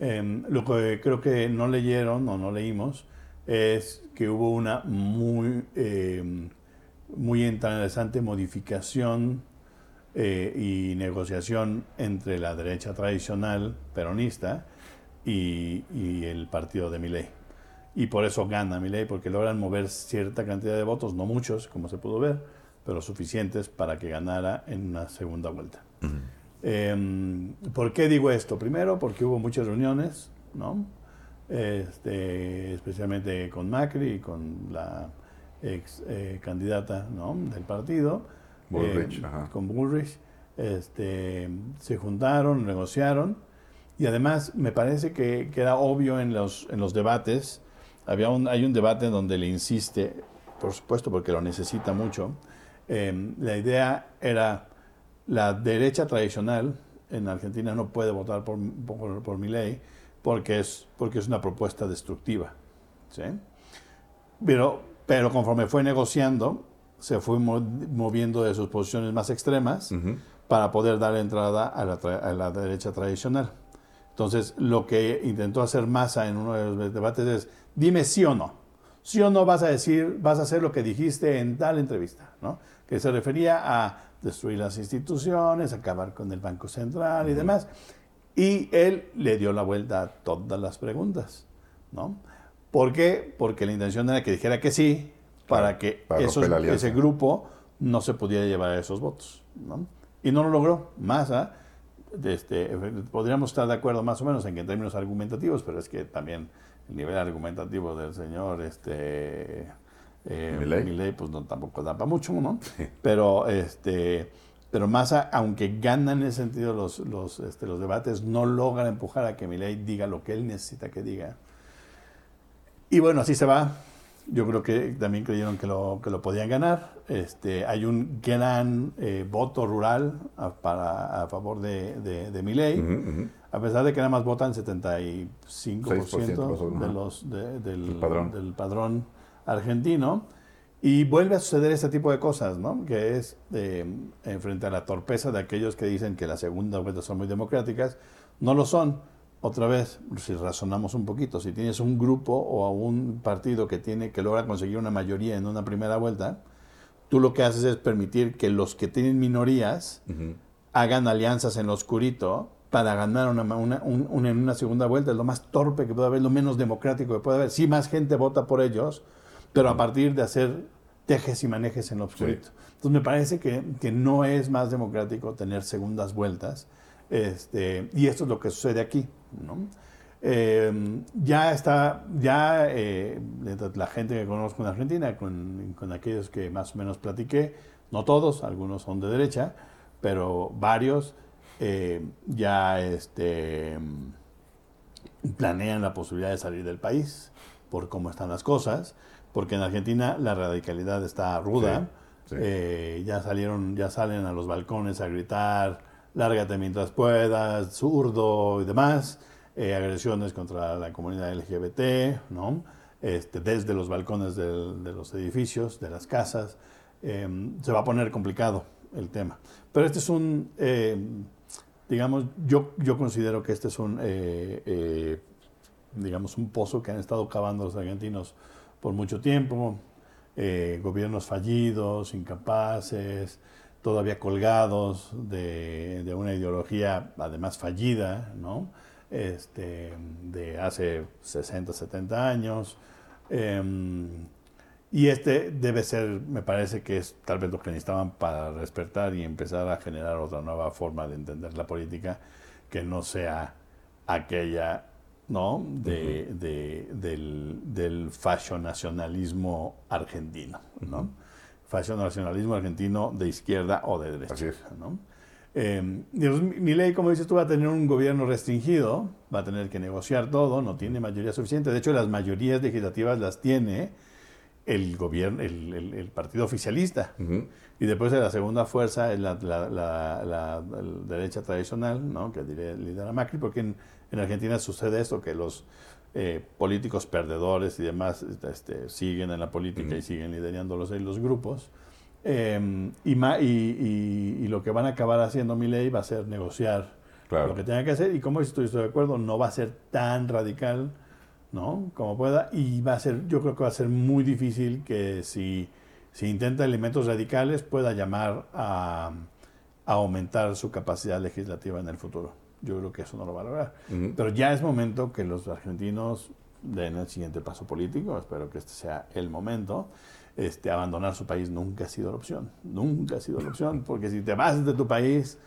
Em, lo que creo que no leyeron o no leímos es que hubo una muy, em, muy interesante modificación eh, y negociación entre la derecha tradicional peronista y, y el partido de Milei. Y por eso gana Milei, porque logran mover cierta cantidad de votos, no muchos, como se pudo ver, pero suficientes para que ganara en una segunda vuelta. Em, ¿Por qué digo esto? Primero, porque hubo muchas reuniones, ¿no? Este, especialmente con Macri y con la ex eh, candidata ¿no? del partido, Bullrich, em, con Bullrich, este, se juntaron, negociaron. Y además me parece que, que, era obvio en los, en los debates, había un, hay un debate en donde le insiste, por supuesto porque lo necesita mucho, Em, la idea era la derecha tradicional en Argentina no puede votar por, por, mi ley porque es, porque es una propuesta destructiva. ¿sí? Pero, pero conforme fue negociando, se fue moviendo de sus posiciones más extremas para poder dar entrada a la, a la, derecha tradicional. Entonces, lo que intentó hacer Massa en uno de los debates es, dime sí o no. Sí o no vas a decir, vas a hacer lo que dijiste en tal entrevista, ¿no? que se refería a destruir las instituciones, acabar con el Banco Central y demás. Y él le dio la vuelta a todas las preguntas, ¿no? ¿Por qué? Porque la intención era que dijera que sí, para que ese grupo no se pudiera llevar a esos votos, ¿no? Y no lo logró. Massa, este, podríamos estar de acuerdo más o menos en que en términos argumentativos, pero es que también el nivel argumentativo del señor este, eh, mi ley. pues no, tampoco da para mucho, ¿no? Pero, este, pero más, aunque ganan en ese sentido los, los, este, los debates, no logran empujar a que mi ley diga lo que él necesita que diga. Y bueno, así se va. Yo creo que también creyeron que lo, que lo podían ganar. Este, hay un gran eh, voto rural a, para, a favor de, de, de mi ley, a pesar de que nada más votan 75% de los, del, del padrón argentino. Y vuelve a suceder este tipo de cosas, ¿no? Que es eh, frente a la torpeza de aquellos que dicen que las segundas vueltas son muy democráticas, no lo son. Otra vez, si razonamos un poquito, si tienes un grupo o un partido que tiene que logra conseguir una mayoría en una primera vuelta, tú lo que haces es permitir que los que tienen minorías hagan alianzas en lo oscurito para ganar una, una, en una segunda vuelta. Es lo más torpe que puede haber, lo menos democrático que puede haber. Si más gente vota por ellos, pero a partir de hacer tejes y manejes en lo obscurito. Entonces me parece que, que, no es más democrático tener segundas vueltas, este, y esto es lo que sucede aquí. ¿no? Eh, ya está, ya eh, la gente que conozco en Argentina, con, con, aquellos que más o menos platiqué, no todos, algunos son de derecha, pero varios eh, ya este, planean la posibilidad de salir del país por cómo están las cosas porque en Argentina la radicalidad está ruda. Eh, ya salieron, ya salen a los balcones a gritar, lárgate mientras puedas, zurdo y demás, eh, agresiones contra la comunidad LGBT, ¿no? Este, desde los balcones de los edificios, de las casas. Em, se va a poner complicado el tema. Pero este es un, em, digamos, yo, yo considero que este es un, eh, digamos, un pozo que han estado cavando los argentinos por mucho tiempo, eh, gobiernos fallidos, incapaces, todavía colgados de, una ideología además fallida, ¿no? Este, de hace 60, 70 años. Em, y este debe ser, me parece que es tal vez lo que necesitaban para despertar y empezar a generar otra nueva forma de entender la política que no sea aquella ¿no? De, de, del, del fascio nacionalismo argentino, ¿no? Fascio nacionalismo argentino de izquierda o de derecha, ¿no? Eh, mi ley, como dices tú, va a tener un gobierno restringido, va a tener que negociar todo, no tiene mayoría suficiente. De hecho, las mayorías legislativas las tiene el gobierno, el, el, partido oficialista. Y después de la segunda fuerza es la, la, la, derecha tradicional, ¿no? que lidera Macri, porque en, en, Argentina sucede esto, que los eh, políticos perdedores y demás este, siguen en la política y siguen liderando los, los grupos. Em, y, y, y, lo que van a acabar haciendo mi ley va a ser negociar lo que tenga que hacer. Y como estoy, estoy de acuerdo, no va a ser tan radical ¿no? Como pueda. Y va a ser, yo creo que va a ser muy difícil que si, si intenta elementos radicales pueda llamar a, aumentar su capacidad legislativa en el futuro. Yo creo que eso no lo va a lograr. Pero ya es momento que los argentinos den el siguiente paso político. Espero que este sea el momento. Este, abandonar su país nunca ha sido la opción. Nunca ha sido la opción. Porque si te vas de tu país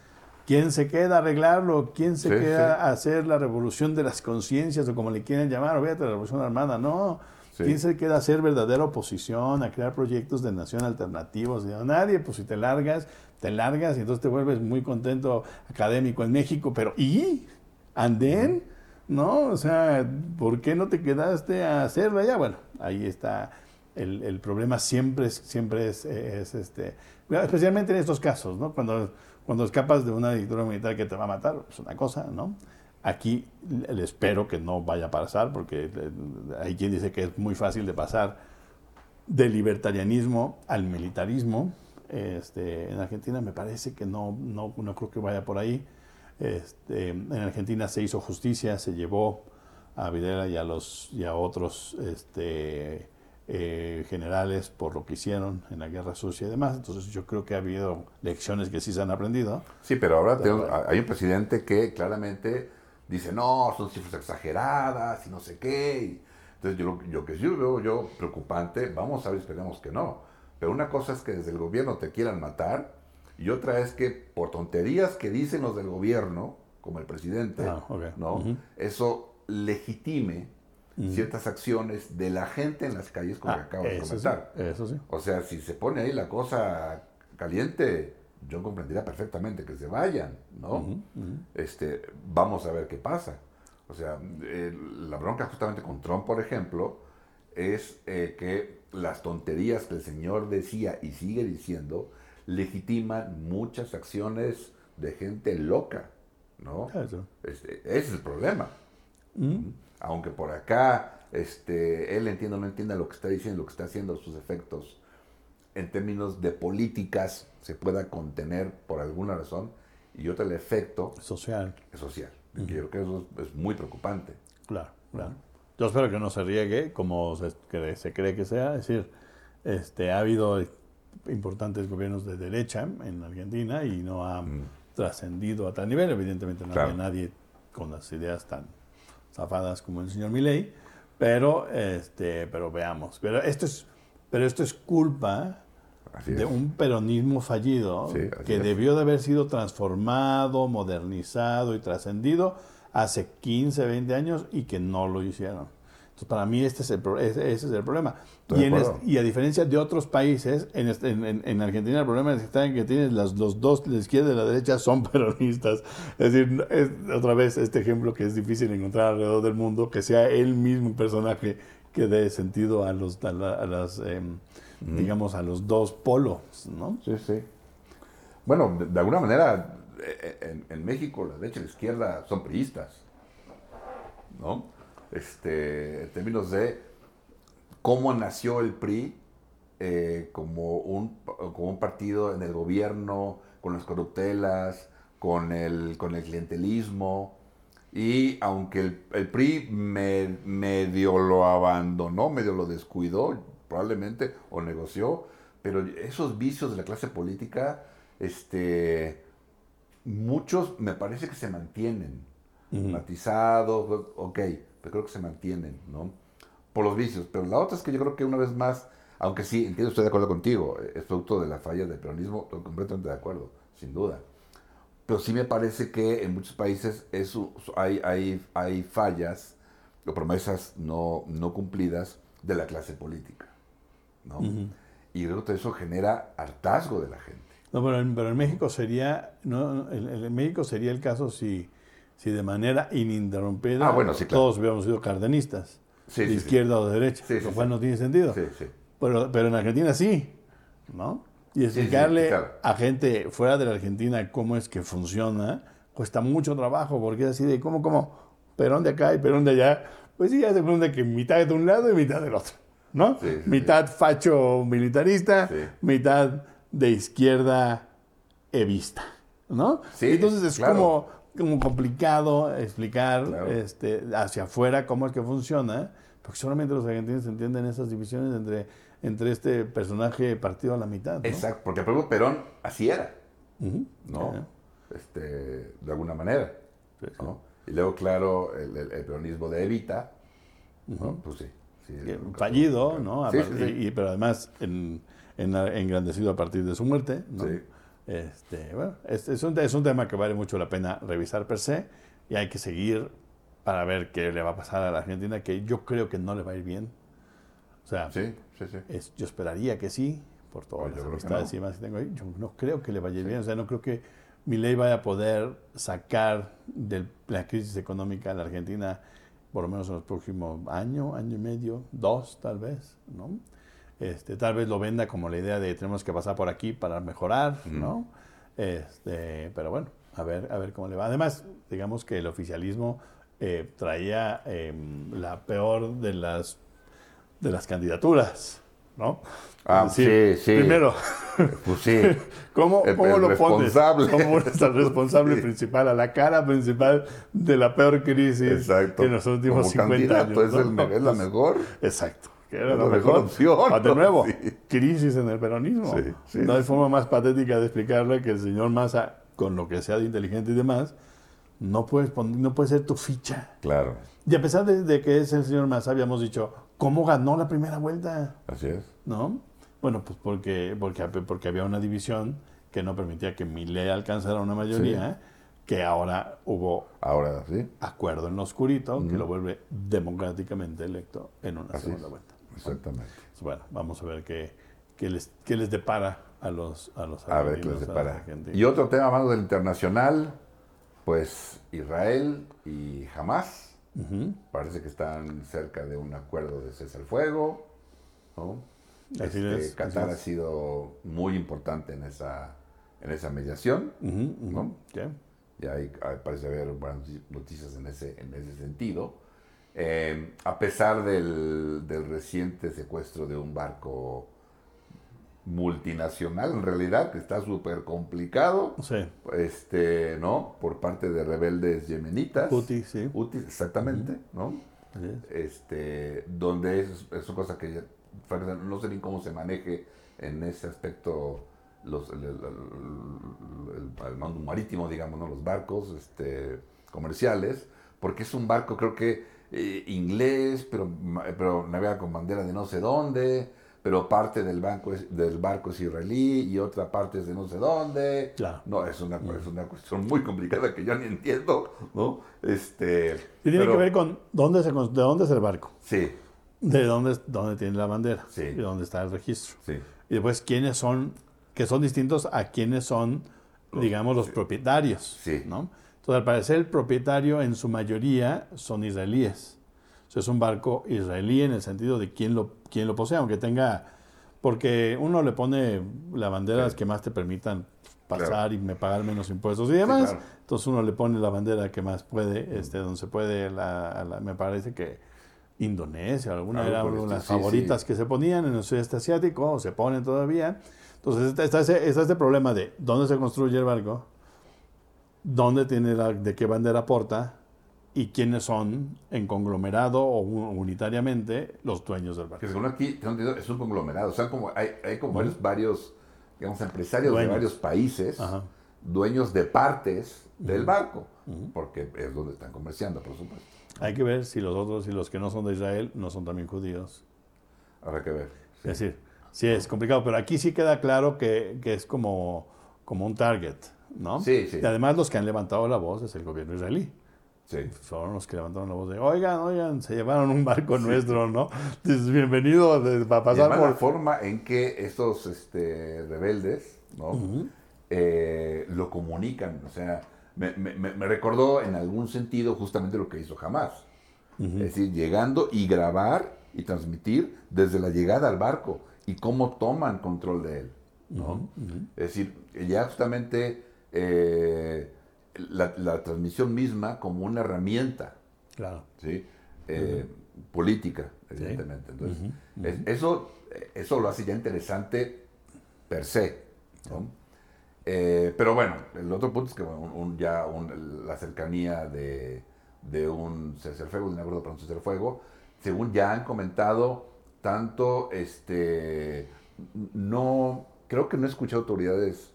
¿Quién se queda a arreglarlo? ¿Quién se queda a hacer la revolución de las conciencias o como le quieren llamar? Olvídate la revolución armada. No. ¿Quién se queda a hacer verdadera oposición, a crear proyectos de nación alternativos? nadie, pues si te largas, te largas y entonces te vuelves muy contento académico en México, pero ¿y? ¿Anden? ¿No? O sea, ¿por qué no te quedaste a hacerlo allá? Bueno, ahí está. El, el problema siempre es, siempre es, es este, especialmente en estos casos, ¿no? Cuando cuando escapas de una dictadura militar que te va a matar, es una cosa, ¿no? Aquí le espero que no vaya a pasar, porque hay quien dice que es muy fácil de pasar del libertarianismo al militarismo. Este, en Argentina me parece que no, no, no creo que vaya por ahí. Este, en Argentina se hizo justicia, se llevó a Videla y a, los, y a otros este, eh, generales por lo que hicieron en la guerra sucia y demás. Entonces yo creo que ha habido lecciones que sí se han aprendido. Sí, pero ahora hay un presidente que claramente dice, no, son cifras exageradas y no sé qué. Entonces yo, yo que sí veo yo preocupante, vamos a ver, esperemos que no. Pero una cosa es que desde el gobierno te quieran matar y otra es que por tonterías que dicen los del gobierno, como el presidente, ah, ¿no? Eso legitime ciertas acciones de la gente en las calles, como ah, acabo de comentar. eso sí. O sea, si se pone ahí la cosa caliente, yo comprendería perfectamente que se vayan, ¿no? Este, vamos a ver qué pasa. O sea, la bronca justamente con Trump, por ejemplo, es eh, que las tonterías que el señor decía y sigue diciendo legitiman muchas acciones de gente loca, ¿no? Este, ese es el problema aunque por acá este, él entienda o no entienda lo que está diciendo, lo que está haciendo, sus efectos en términos de políticas se pueda contener por alguna razón y otro el efecto social. Es social. Yo creo que eso es muy preocupante. Claro, claro. Yo espero que no se riegue como se cree, se cree que sea. Es decir, este, ha habido importantes gobiernos de derecha en Argentina y no ha trascendido a tal nivel. Evidentemente no hay nadie con las ideas tan zafadas como el señor Milley, pero, este, pero veamos. Pero esto es, pero esto es culpa de un peronismo fallido que debió de haber sido transformado, modernizado y trascendido hace 15, 20 años y que no lo hicieron para mí este es el, ese, es el problema. Y, a diferencia de otros países, este, en, en, Argentina el problema es que tienes las, los dos, la izquierda y la derecha, son peronistas. Es decir, otra vez este ejemplo que es difícil encontrar alrededor del mundo, que sea el mismo personaje que dé sentido a los, a, las, em, digamos, a los dos polos, ¿no? Sí, sí. Bueno, de, alguna manera, en, en México la derecha y la izquierda son priistas, ¿no? este, en términos de cómo nació el PRI eh, como, un, como un partido en el gobierno, con las corruptelas, con el, con el clientelismo. Y aunque el PRI medio lo abandonó, medio lo descuidó, probablemente, o negoció, pero esos vicios de la clase política este, muchos me parece que se mantienen, matizados, ok, pero creo que se mantienen, ¿no? Por los vicios. Pero la otra es que yo creo que una vez más, aunque sí, entiendo, estoy de acuerdo contigo, es producto de la falla del peronismo, estoy completamente de acuerdo, sin duda. Pero sí me parece que en muchos países eso, hay, hay, hay fallas o promesas no, no cumplidas de la clase política. ¿no? Y creo que eso genera hartazgo de la gente. No, pero en, pero en México sería, no, en, México sería el caso si, si de manera ininterrumpida ah, todos hubiéramos sido cardenistas, de izquierda o de derecha, lo cual no tiene sentido. Pero, pero en Argentina sí, ¿no? Y explicarle a gente fuera de la Argentina cómo es que funciona cuesta mucho trabajo, porque es así de cómo, cómo, Perón de acá y Perón de allá. Pues sí, ya se pregunta que mitad de un lado y mitad del otro, ¿no? mitad facho militarista, mitad de izquierda evista, ¿no? Entonces es como, como complicado explicar este, hacia afuera cómo es que funciona, porque solamente los argentinos entienden esas divisiones entre, entre este personaje partido a la mitad. Exacto, porque el Perón así era, ¿no? Este, de alguna manera, Y luego, claro, el, peronismo de Evita, pues sí. fallido, ¿no? y, pero además en, engrandecido a partir de su muerte. ¿no? Este, bueno, es, es, un, es, un, tema que vale mucho la pena revisar per se y hay que seguir para ver qué le va a pasar a la Argentina, que yo creo que no le va a ir bien. O sea, sí, sí, es, yo esperaría que sí, por todas las amistades y demás que tengo ahí. Yo no creo que le vaya a ir bien. O sea, no creo que mi ley vaya a poder sacar de la crisis económica a la Argentina por lo menos en los próximos año, año y medio, dos tal vez, ¿no? Este, tal vez lo venda como la idea de tenemos que pasar por aquí para mejorar, ¿no? Este, pero bueno, a ver, a ver cómo le va. Además, digamos que el oficialismo eh, traía em, la peor de las, de las candidaturas, ¿no? Ah, sí, sí. Primero, pues sí. ¿cómo, cómo lo pones? ¿Cómo es el responsable principal, a la cara principal de la peor crisis en los últimos 50 años? Es, es la mejor. Exacto que era la, mejor, opción. Ah, de nuevo, crisis en el peronismo. no hay forma más patética de explicarle que el señor Massa, con lo que sea de inteligente y demás, no, puedes no puede ser tu ficha. Claro. Y a pesar de, que es el señor Massa, habíamos dicho, ¿cómo ganó la primera vuelta? Así es. ¿No? Bueno, pues porque, porque, porque había una división que no permitía que Milei alcanzara una mayoría, que ahora hubo ahora, ¿sí? acuerdo en lo oscurito, que lo vuelve democráticamente electo en una segunda vuelta. Exactamente. Bueno, vamos a ver qué, qué, les, qué les depara a los A, los a ver qué les depara. Y otro tema más del internacional, pues Israel y Hamas. Parece que están cerca de un acuerdo de cese al fuego. ¿no? Este, Qatar ha sido muy importante en esa, en esa mediación. ¿no? Y ahí parece haber buenas noticias en ese, en ese sentido. Eh, a pesar del, reciente secuestro de un barco multinacional, en realidad, que está súper complicado, este, ¿no? Por parte de rebeldes yemenitas. Houthi, sí. exactamente, ¿no? Este, donde es, es una cosa que no sé ni cómo se maneje en ese aspecto los, el, el, mando marítimo, digamos, ¿no? los barcos este, comerciales, porque es un barco, creo que eh, inglés, pero, pero navega con bandera de no sé dónde, pero parte del, banco es, del barco es israelí y otra parte es de no sé dónde. No, es una, es una cuestión muy complicada que yo ni entiendo, ¿no? Este, y tiene que ver con dónde se, de dónde es el barco. Sí. De dónde, dónde tiene la bandera. Sí. Y dónde está el registro. Sí. Y después quiénes son, que son distintos a quiénes son, digamos, los propietarios. Sí. ¿no? Entonces, al parecer, el propietario en su mayoría son israelíes. O sea, es un barco israelí en el sentido de quién lo, quién lo posee, aunque tenga... Porque uno le pone las banderas que más te permitan pasar y me pagar menos impuestos y demás. Entonces uno le pone la bandera que más puede, este, donde se puede, la, me parece que Indonesia, alguna era una de las favoritas que se ponían en el sudeste asiático, o se ponen todavía. Entonces está, está, está, este problema de dónde se construye el barco, dónde tiene la, de qué bandera porta y quiénes son en conglomerado o unitariamente los dueños del barco. Que según aquí es un conglomerado, o sea, como hay, hay como varios, digamos, empresarios de varios países, dueños de partes del barco, porque es donde están comerciando, por supuesto. Hay que ver si los otros y los que no son de Israel no son también judíos. Habrá que ver. Es decir, sí es complicado, pero aquí sí queda claro que, que es como, como un target, ¿no? Sí, sí. Y además los que han levantado la voz es el gobierno israelí. Sí. Fueron los que levantaron la voz de, oigan, oigan, se llevaron un barco nuestro, ¿no? Bienvenido para pasar por... la forma en que estos este, rebeldes, ¿no? Eh, lo comunican, o sea, me, me, me, recordó en algún sentido justamente lo que hizo Hamas. Es decir, llegando y grabar y transmitir desde la llegada al barco y cómo toman control de él. ¿no? Es decir, ya justamente eh, la, transmisión misma como una herramienta claro. ¿sí? Eh, política, evidentemente. Entonces, eso, eso lo hace ya interesante per se. Eh, pero bueno, el otro punto es que ya la cercanía de, de un cese fuego, de un acuerdo para un según ya han comentado, tanto este no creo que no he escuchado autoridades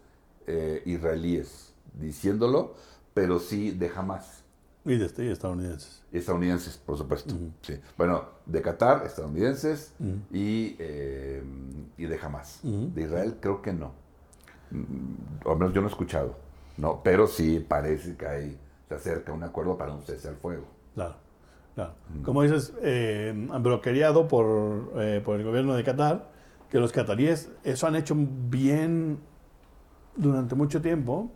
eh, israelíes diciéndolo, pero sí de Hamas. Y de este, estadounidenses. estadounidenses, por supuesto. sí. Bueno, de Qatar, estadounidenses y, eh, y de Hamas. De Israel creo que no. Mm, al menos yo no he escuchado. No, pero sí parece que hay, se acerca un acuerdo para un cese al fuego. Claro. Claro. Como dices, eh, bloqueado por, eh, por el gobierno de Qatar, que los cataríes eso han hecho bien durante mucho tiempo.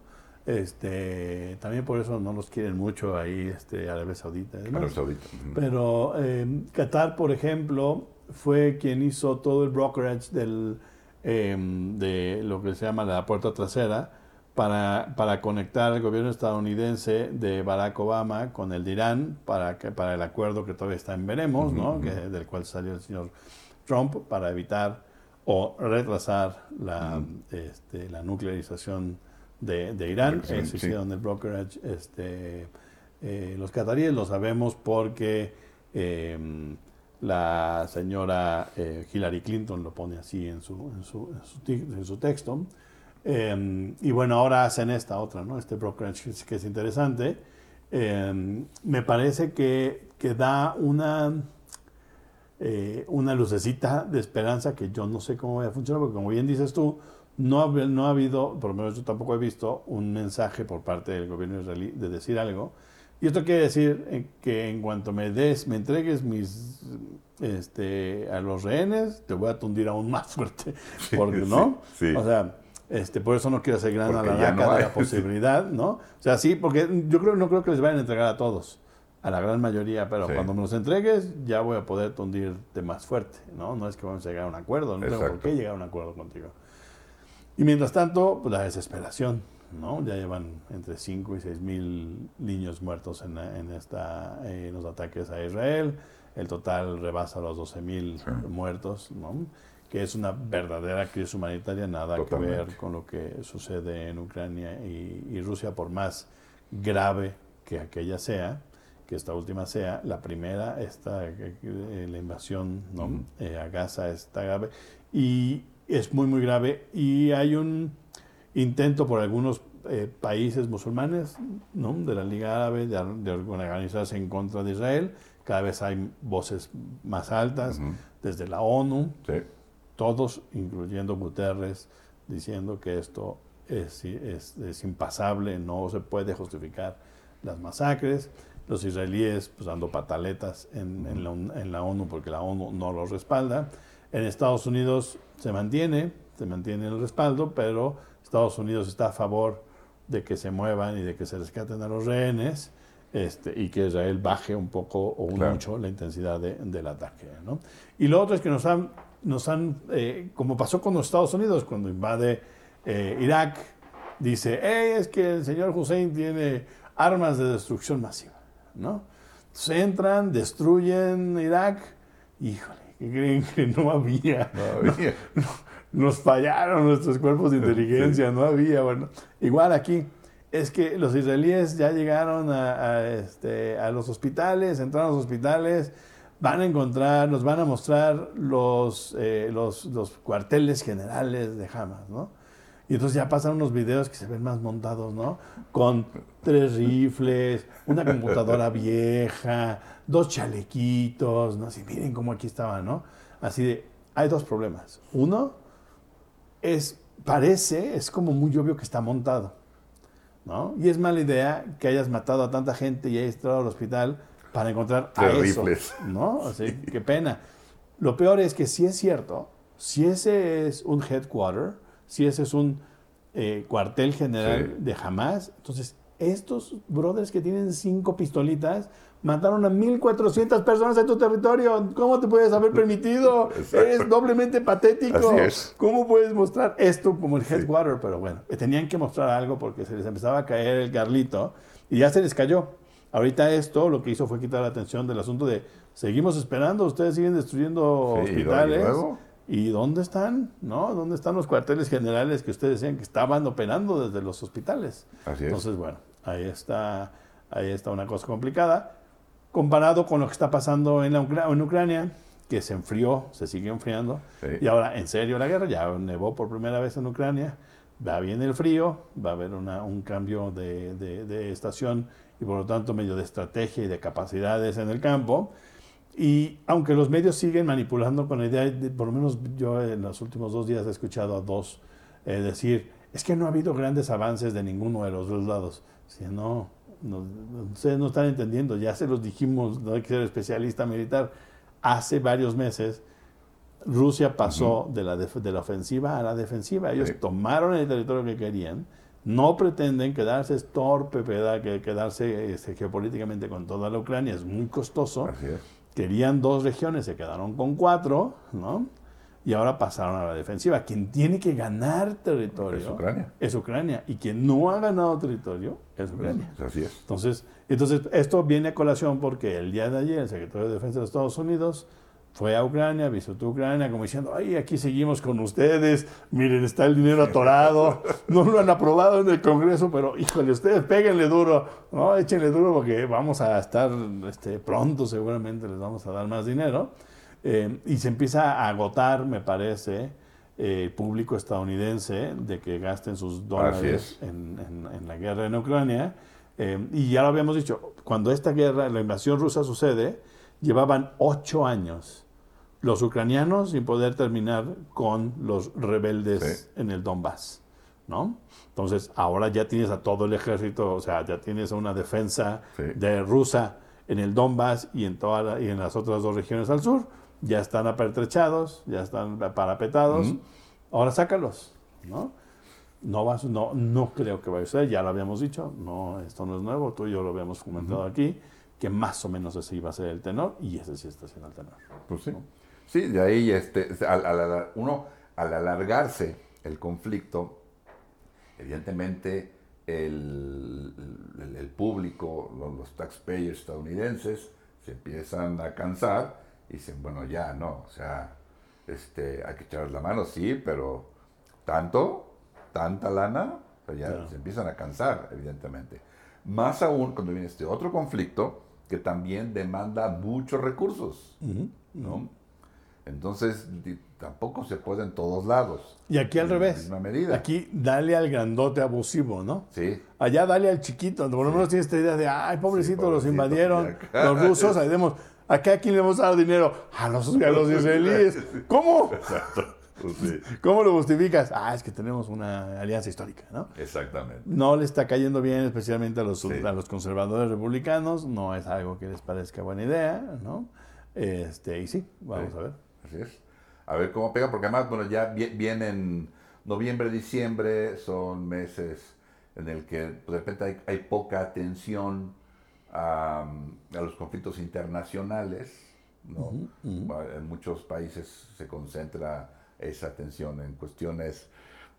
Este, también por eso no los quieren mucho ahí, este, Arabia Saudita. Arabia Saudita. Pero eh, Qatar, por ejemplo, fue quien hizo todo el brokerage del, em, de lo que se llama la puerta trasera para, para conectar al gobierno estadounidense de Barack Obama con el de Irán para, que, para el acuerdo que todavía está en veremos, ¿no? que, del cual salió el señor Trump para evitar o retrasar la, este, la nuclearización de, de Irán. Sí, Eso hicieron el brokerage este, eh, los cataríes, lo sabemos porque em, la señora eh, Hillary Clinton lo pone así en su, en su, en su texto. Em, y bueno, ahora hacen esta otra, ¿no? Este brokerage que es interesante. Em, me parece que, que da una, eh, una lucecita de esperanza que yo no sé cómo va a funcionar, porque como bien dices tú, no ha, no ha habido, por lo menos yo tampoco he visto, un mensaje por parte del gobierno israelí de decir algo. Y esto quiere decir eh, que en cuanto me des, me entregues mis, este, a los rehenes, te voy a tundir aún más fuerte, porque no, o sea, este, por eso no quiero hacer gran la no de la posibilidad, ¿no? O sea, sí, porque yo creo, no creo que les vayan a entregar a todos, a la gran mayoría, pero cuando me los entregues ya voy a poder tundirte más fuerte, ¿no? No es que vamos a llegar a un acuerdo, no tengo por qué llegar a un acuerdo contigo. Y mientras tanto, pues la desesperación, ¿no? Ya llevan entre 5 y 6 mil niños muertos en, en, esta, en los ataques a Israel, el total rebasa los 12 mil muertos, ¿no? que es una verdadera crisis humanitaria, nada que ver con lo que sucede en Ucrania y, Rusia, por más grave que aquella sea, que esta última sea, la primera, esta, eh, la invasión ¿no? Eh, a Gaza está grave y es muy, muy grave y hay un intento por algunos eh, países musulmanes ¿no? de la Liga Árabe de, de, organizarse en contra de Israel. Cada vez hay voces más altas, desde la ONU. Sí todos, incluyendo Guterres, diciendo que esto es, es, impasable, no se puede justificar las masacres. Los israelíes pues, dando pataletas en, en, la, en, la, ONU porque la ONU no los respalda. En Estados Unidos se mantiene, se mantiene el respaldo, pero Estados Unidos está a favor de que se muevan y de que se rescaten a los rehenes. Este, y que Israel baje un poco o mucho la intensidad del ataque. ¿no? Y lo otro es que nos han nos han, eh, como pasó con los Estados Unidos cuando invade eh, Irak, dice, es que el señor Hussein tiene armas de destrucción masiva, ¿no? Se entran, destruyen Irak, híjole, ¿qué creen que no había? nos fallaron nuestros cuerpos de inteligencia, no había, bueno, igual aquí. Es que los israelíes ya llegaron a, este, a los hospitales, entraron a los hospitales, van a encontrar, nos van a mostrar los, eh, los, los, cuarteles generales de Hamas, ¿no? Y entonces ya pasan unos videos que se ven más montados, ¿no? Con tres rifles, una computadora vieja, dos chalequitos, ¿no? Así, miren cómo aquí estaba, ¿no? Así de, hay dos problemas. Uno, es, parece, es como muy obvio que está montado, ¿no? Y es mala idea que hayas matado a tanta gente y hayas entrado al hospital para encontrar a eso, rifles. ¿no? Así, qué pena. Lo peor es que si es cierto, si ese es un headquarter, si ese es un eh, cuartel general Sí. de Hamas, entonces estos brothers que tienen cinco pistolitas mataron a 1.400 personas en tu territorio. ¿Cómo te puedes haber permitido? Eres doblemente patético. ¿Cómo puedes mostrar esto como el headquarter? Pero bueno, tenían que mostrar algo porque se les empezaba a caer el garlito y ya se les cayó. Ahorita esto lo que hizo fue quitar la atención del asunto de seguimos esperando, ustedes siguen destruyendo Sí, y hospitales. luego- ¿Y dónde están? ¿No? ¿Dónde están los cuarteles generales que ustedes decían que estaban operando desde los hospitales? Así es. Entonces, bueno, ahí está, ahí está una cosa complicada. Comparado con lo que está pasando en, la Ucra- en Ucrania, que se enfrió, se sigue enfriando, Sí. y ahora en serio la guerra, ya nevó por primera vez en Ucrania, va bien el frío, va a haber una- un cambio de, de- de estación y por lo tanto medio de estrategia y de capacidades en el campo. Y aunque los medios siguen manipulando con la idea, de- por lo menos yo en los últimos dos días he escuchado a dos eh, decir, es que no ha habido grandes avances de ninguno de los dos lados. Si no, no, ustedes no están entendiendo, ya se los dijimos, no hay que ser especialista militar. Hace varios meses Rusia pasó de, la de la ofensiva a la defensiva. Ellos Sí. tomaron el territorio que querían, no pretenden quedarse es torpe, quedarse este, geopolíticamente con toda la Ucrania, es muy costoso Así es. Querían dos regiones, se quedaron con cuatro, ¿no? Y ahora pasaron a la defensiva. Quien tiene que ganar territorio Es Ucrania. es Ucrania. Y quien no ha ganado territorio es Ucrania. Así es. Entonces, entonces, esto viene a colación porque el día de ayer el secretario de Defensa de Estados Unidos fue a Ucrania, visitó Ucrania, como diciendo, ay, aquí seguimos con ustedes, miren, está el dinero atorado, no lo han aprobado en el Congreso, pero híjole, ustedes péguenle duro, no, échenle duro porque vamos a estar este, pronto, seguramente les vamos a dar más dinero. Eh, y se empieza a agotar, me parece, eh, el público estadounidense de que gasten sus dólares es. en, en- en la guerra en Ucrania. Eh, y ya lo habíamos dicho, cuando esta guerra, la invasión rusa sucede, llevaban ocho años los ucranianos sin poder terminar con los rebeldes Sí. en el Donbass, ¿no? Entonces, ahora ya tienes a todo el ejército, o sea, ya tienes una defensa Sí. de rusa en el Donbass y en, toda la- y en las otras dos regiones al sur. Ya están apertrechados, ya están parapetados. Ahora sácalos, ¿no? No, vas, no, no creo que vaya a ser, ya lo habíamos dicho, no, esto no es nuevo, tú y yo lo habíamos comentado aquí, que más o menos ese iba a ser el tenor y ese sí está siendo el tenor. Pues sí. Sí, de ahí este, al, al- al- uno, al alargarse el conflicto, evidentemente el, el- el público, los, los taxpayers estadounidenses, se empiezan a cansar y dicen, bueno, ya no, o sea, este, hay que echar la mano, sí, pero tanto, tanta lana, o sea, ya Claro. se empiezan a cansar, evidentemente. Más aún cuando viene este otro conflicto que también demanda muchos recursos, ¿no? Entonces, tampoco se puede en todos lados. Y aquí al la revés. misma medida. Aquí dale al grandote abusivo, ¿no? Sí, Allá dale al chiquito. Por lo menos tienes esta idea de, ay, pobrecito, los pobrecito, invadieron los rusos. Ahí demos, acá a quién le vamos a dar dinero? A los, a los israelíes. ¿Cómo? exacto. Pues sí, ¿Cómo lo justificas? Ah, es que tenemos una alianza histórica, ¿no? exactamente. No le está cayendo bien, especialmente a los, Sí. a los conservadores republicanos. No es algo que les parezca buena idea, ¿no? Este, y sí, vamos Sí. a ver. Así es. A ver cómo pega, porque además, bueno, ya vi- vienen noviembre, diciembre, son meses en el que pues, de repente hay, hay poca atención a, a los conflictos internacionales, ¿no? En muchos países se concentra esa atención en cuestiones,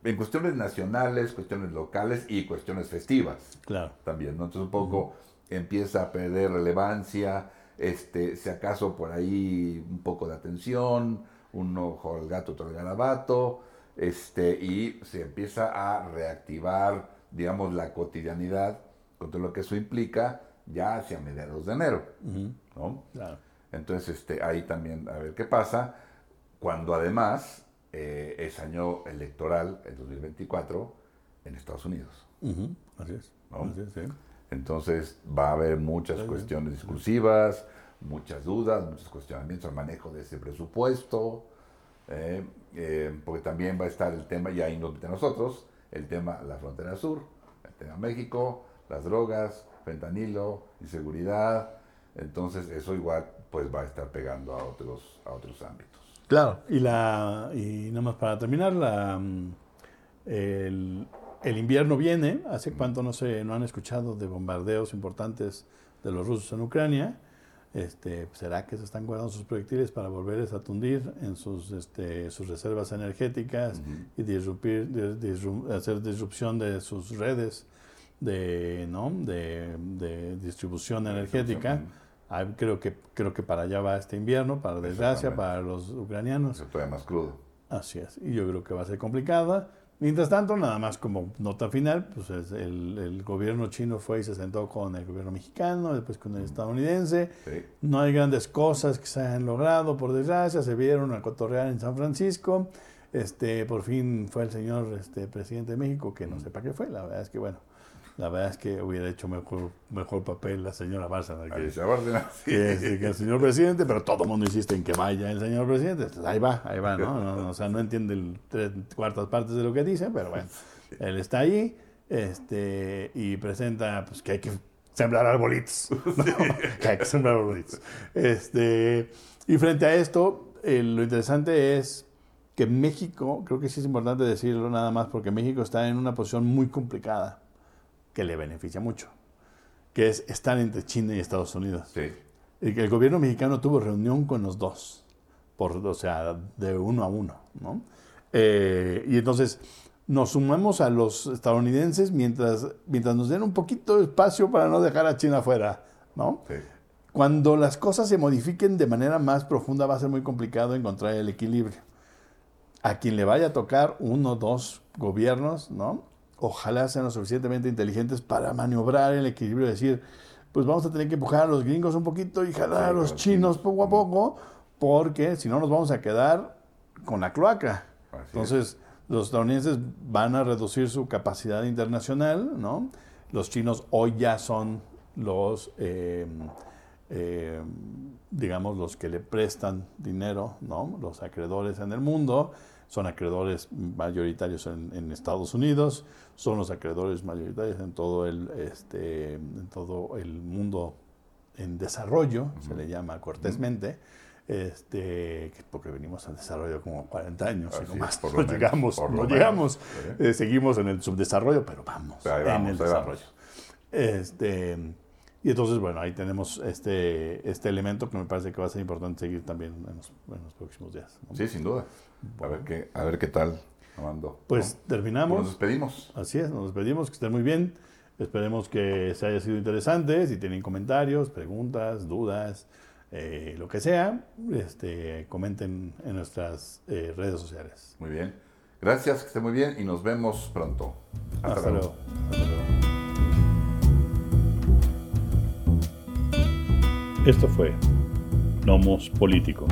en cuestiones nacionales, cuestiones locales y cuestiones festivas Claro. también, ¿no? Entonces un poco empieza a perder relevancia, este, si acaso por ahí un poco de atención, un ojo al gato, otro al garabato, este, y se empieza a reactivar, digamos, la cotidianidad con todo lo que eso implica ya hacia mediados de enero, ¿no? Claro. Entonces, este, ahí también a ver qué pasa, cuando además eh, es año electoral, el 2024, en Estados Unidos. Así es. Entonces va a haber muchas cuestiones discursivas, muchas dudas, muchos cuestionamientos al manejo de ese presupuesto, eh, eh, porque también va a estar el tema, y ahí nos mete nosotros, el tema la frontera sur, el tema México, las drogas, fentanilo, inseguridad, entonces eso igual pues va a estar pegando a otros, a otros ámbitos. Claro, y, la, y nada más para terminar, la, mm, el, el invierno viene, hace cuánto no sé, no han escuchado de bombardeos importantes de los rusos en Ucrania. Este, ¿Será que se están guardando sus proyectiles para volverles a tundir en sus, este, sus reservas energéticas y disrupir, hacer disrupción de sus redes de, ¿no? de, de distribución energética? Ah, creo, que, creo que para allá va este invierno, para desgracia, para los ucranianos. Es todavía más crudo. Así es, y yo creo que va a ser complicada. Mientras tanto, nada más como nota final, pues el, el, gobierno chino fue y se sentó con el gobierno mexicano, después con el estadounidense. No hay grandes cosas que se hayan logrado, por desgracia, se vieron a cotorrear en San Francisco. Este, por fin fue el señor este, presidente de México, que no sé para qué fue, la verdad es que bueno, la verdad es que hubiera hecho mejor, mejor papel la señora Bárcena que, que, el señor presidente, pero todo el mundo insiste en que vaya el señor presidente. ahí va, ahí va, ¿no? o sea, no entiende el tres cuartas partes de lo que dice, pero bueno, él está ahí este, y presenta pues, que hay que sembrar arbolitos. que hay que sembrar arbolitos. Este, y frente a esto, lo interesante es que México, creo que sí es importante decirlo nada más, porque México está en una posición muy complicada que le beneficia mucho, que es estar entre China y Estados Unidos. Sí. El, el gobierno mexicano tuvo reunión con los dos, por, o sea, de uno a uno, ¿no? Eh, y entonces nos sumamos a los estadounidenses mientras, mientras nos den un poquito de espacio para no dejar a China fuera, ¿no? Sí. Cuando las cosas se modifiquen de manera más profunda va a ser muy complicado encontrar el equilibrio. A quien le vaya a tocar uno o dos gobiernos, ¿no? Ojalá sean lo suficientemente inteligentes para maniobrar el equilibrio, decir, pues vamos a tener que empujar a los gringos un poquito y jalar a los chinos poco a poco, porque si no nos vamos a quedar con la cloaca. Entonces, los estadounidenses van a reducir su capacidad internacional, ¿no? Los chinos hoy ya son los, eh, eh, digamos, los que le prestan dinero, ¿no? Los acreedores en el mundo son acreedores mayoritarios en, Estados Unidos, son los acreedores mayoritarios en todo el, este, en todo el mundo en desarrollo, se le llama cortésmente, este, porque venimos al desarrollo como 40 años y no más, no llegamos, no llegamos, eh, seguimos en el subdesarrollo, pero vamos, en el desarrollo. Este, y entonces, bueno, ahí tenemos este, este elemento que me parece que va a ser importante seguir también en los, próximos días. Sí, sin duda. A ver qué, a ver qué tal, Amando. Pues terminamos. nos despedimos. Así es, nos despedimos, que estén muy bien. Esperemos que se haya sido interesante. Si tienen comentarios, preguntas, dudas, eh, lo que sea, este, comenten en nuestras eh, redes sociales. Muy bien. Gracias, que estén muy bien y nos vemos pronto. Hasta, luego. Esto fue Nomos Político.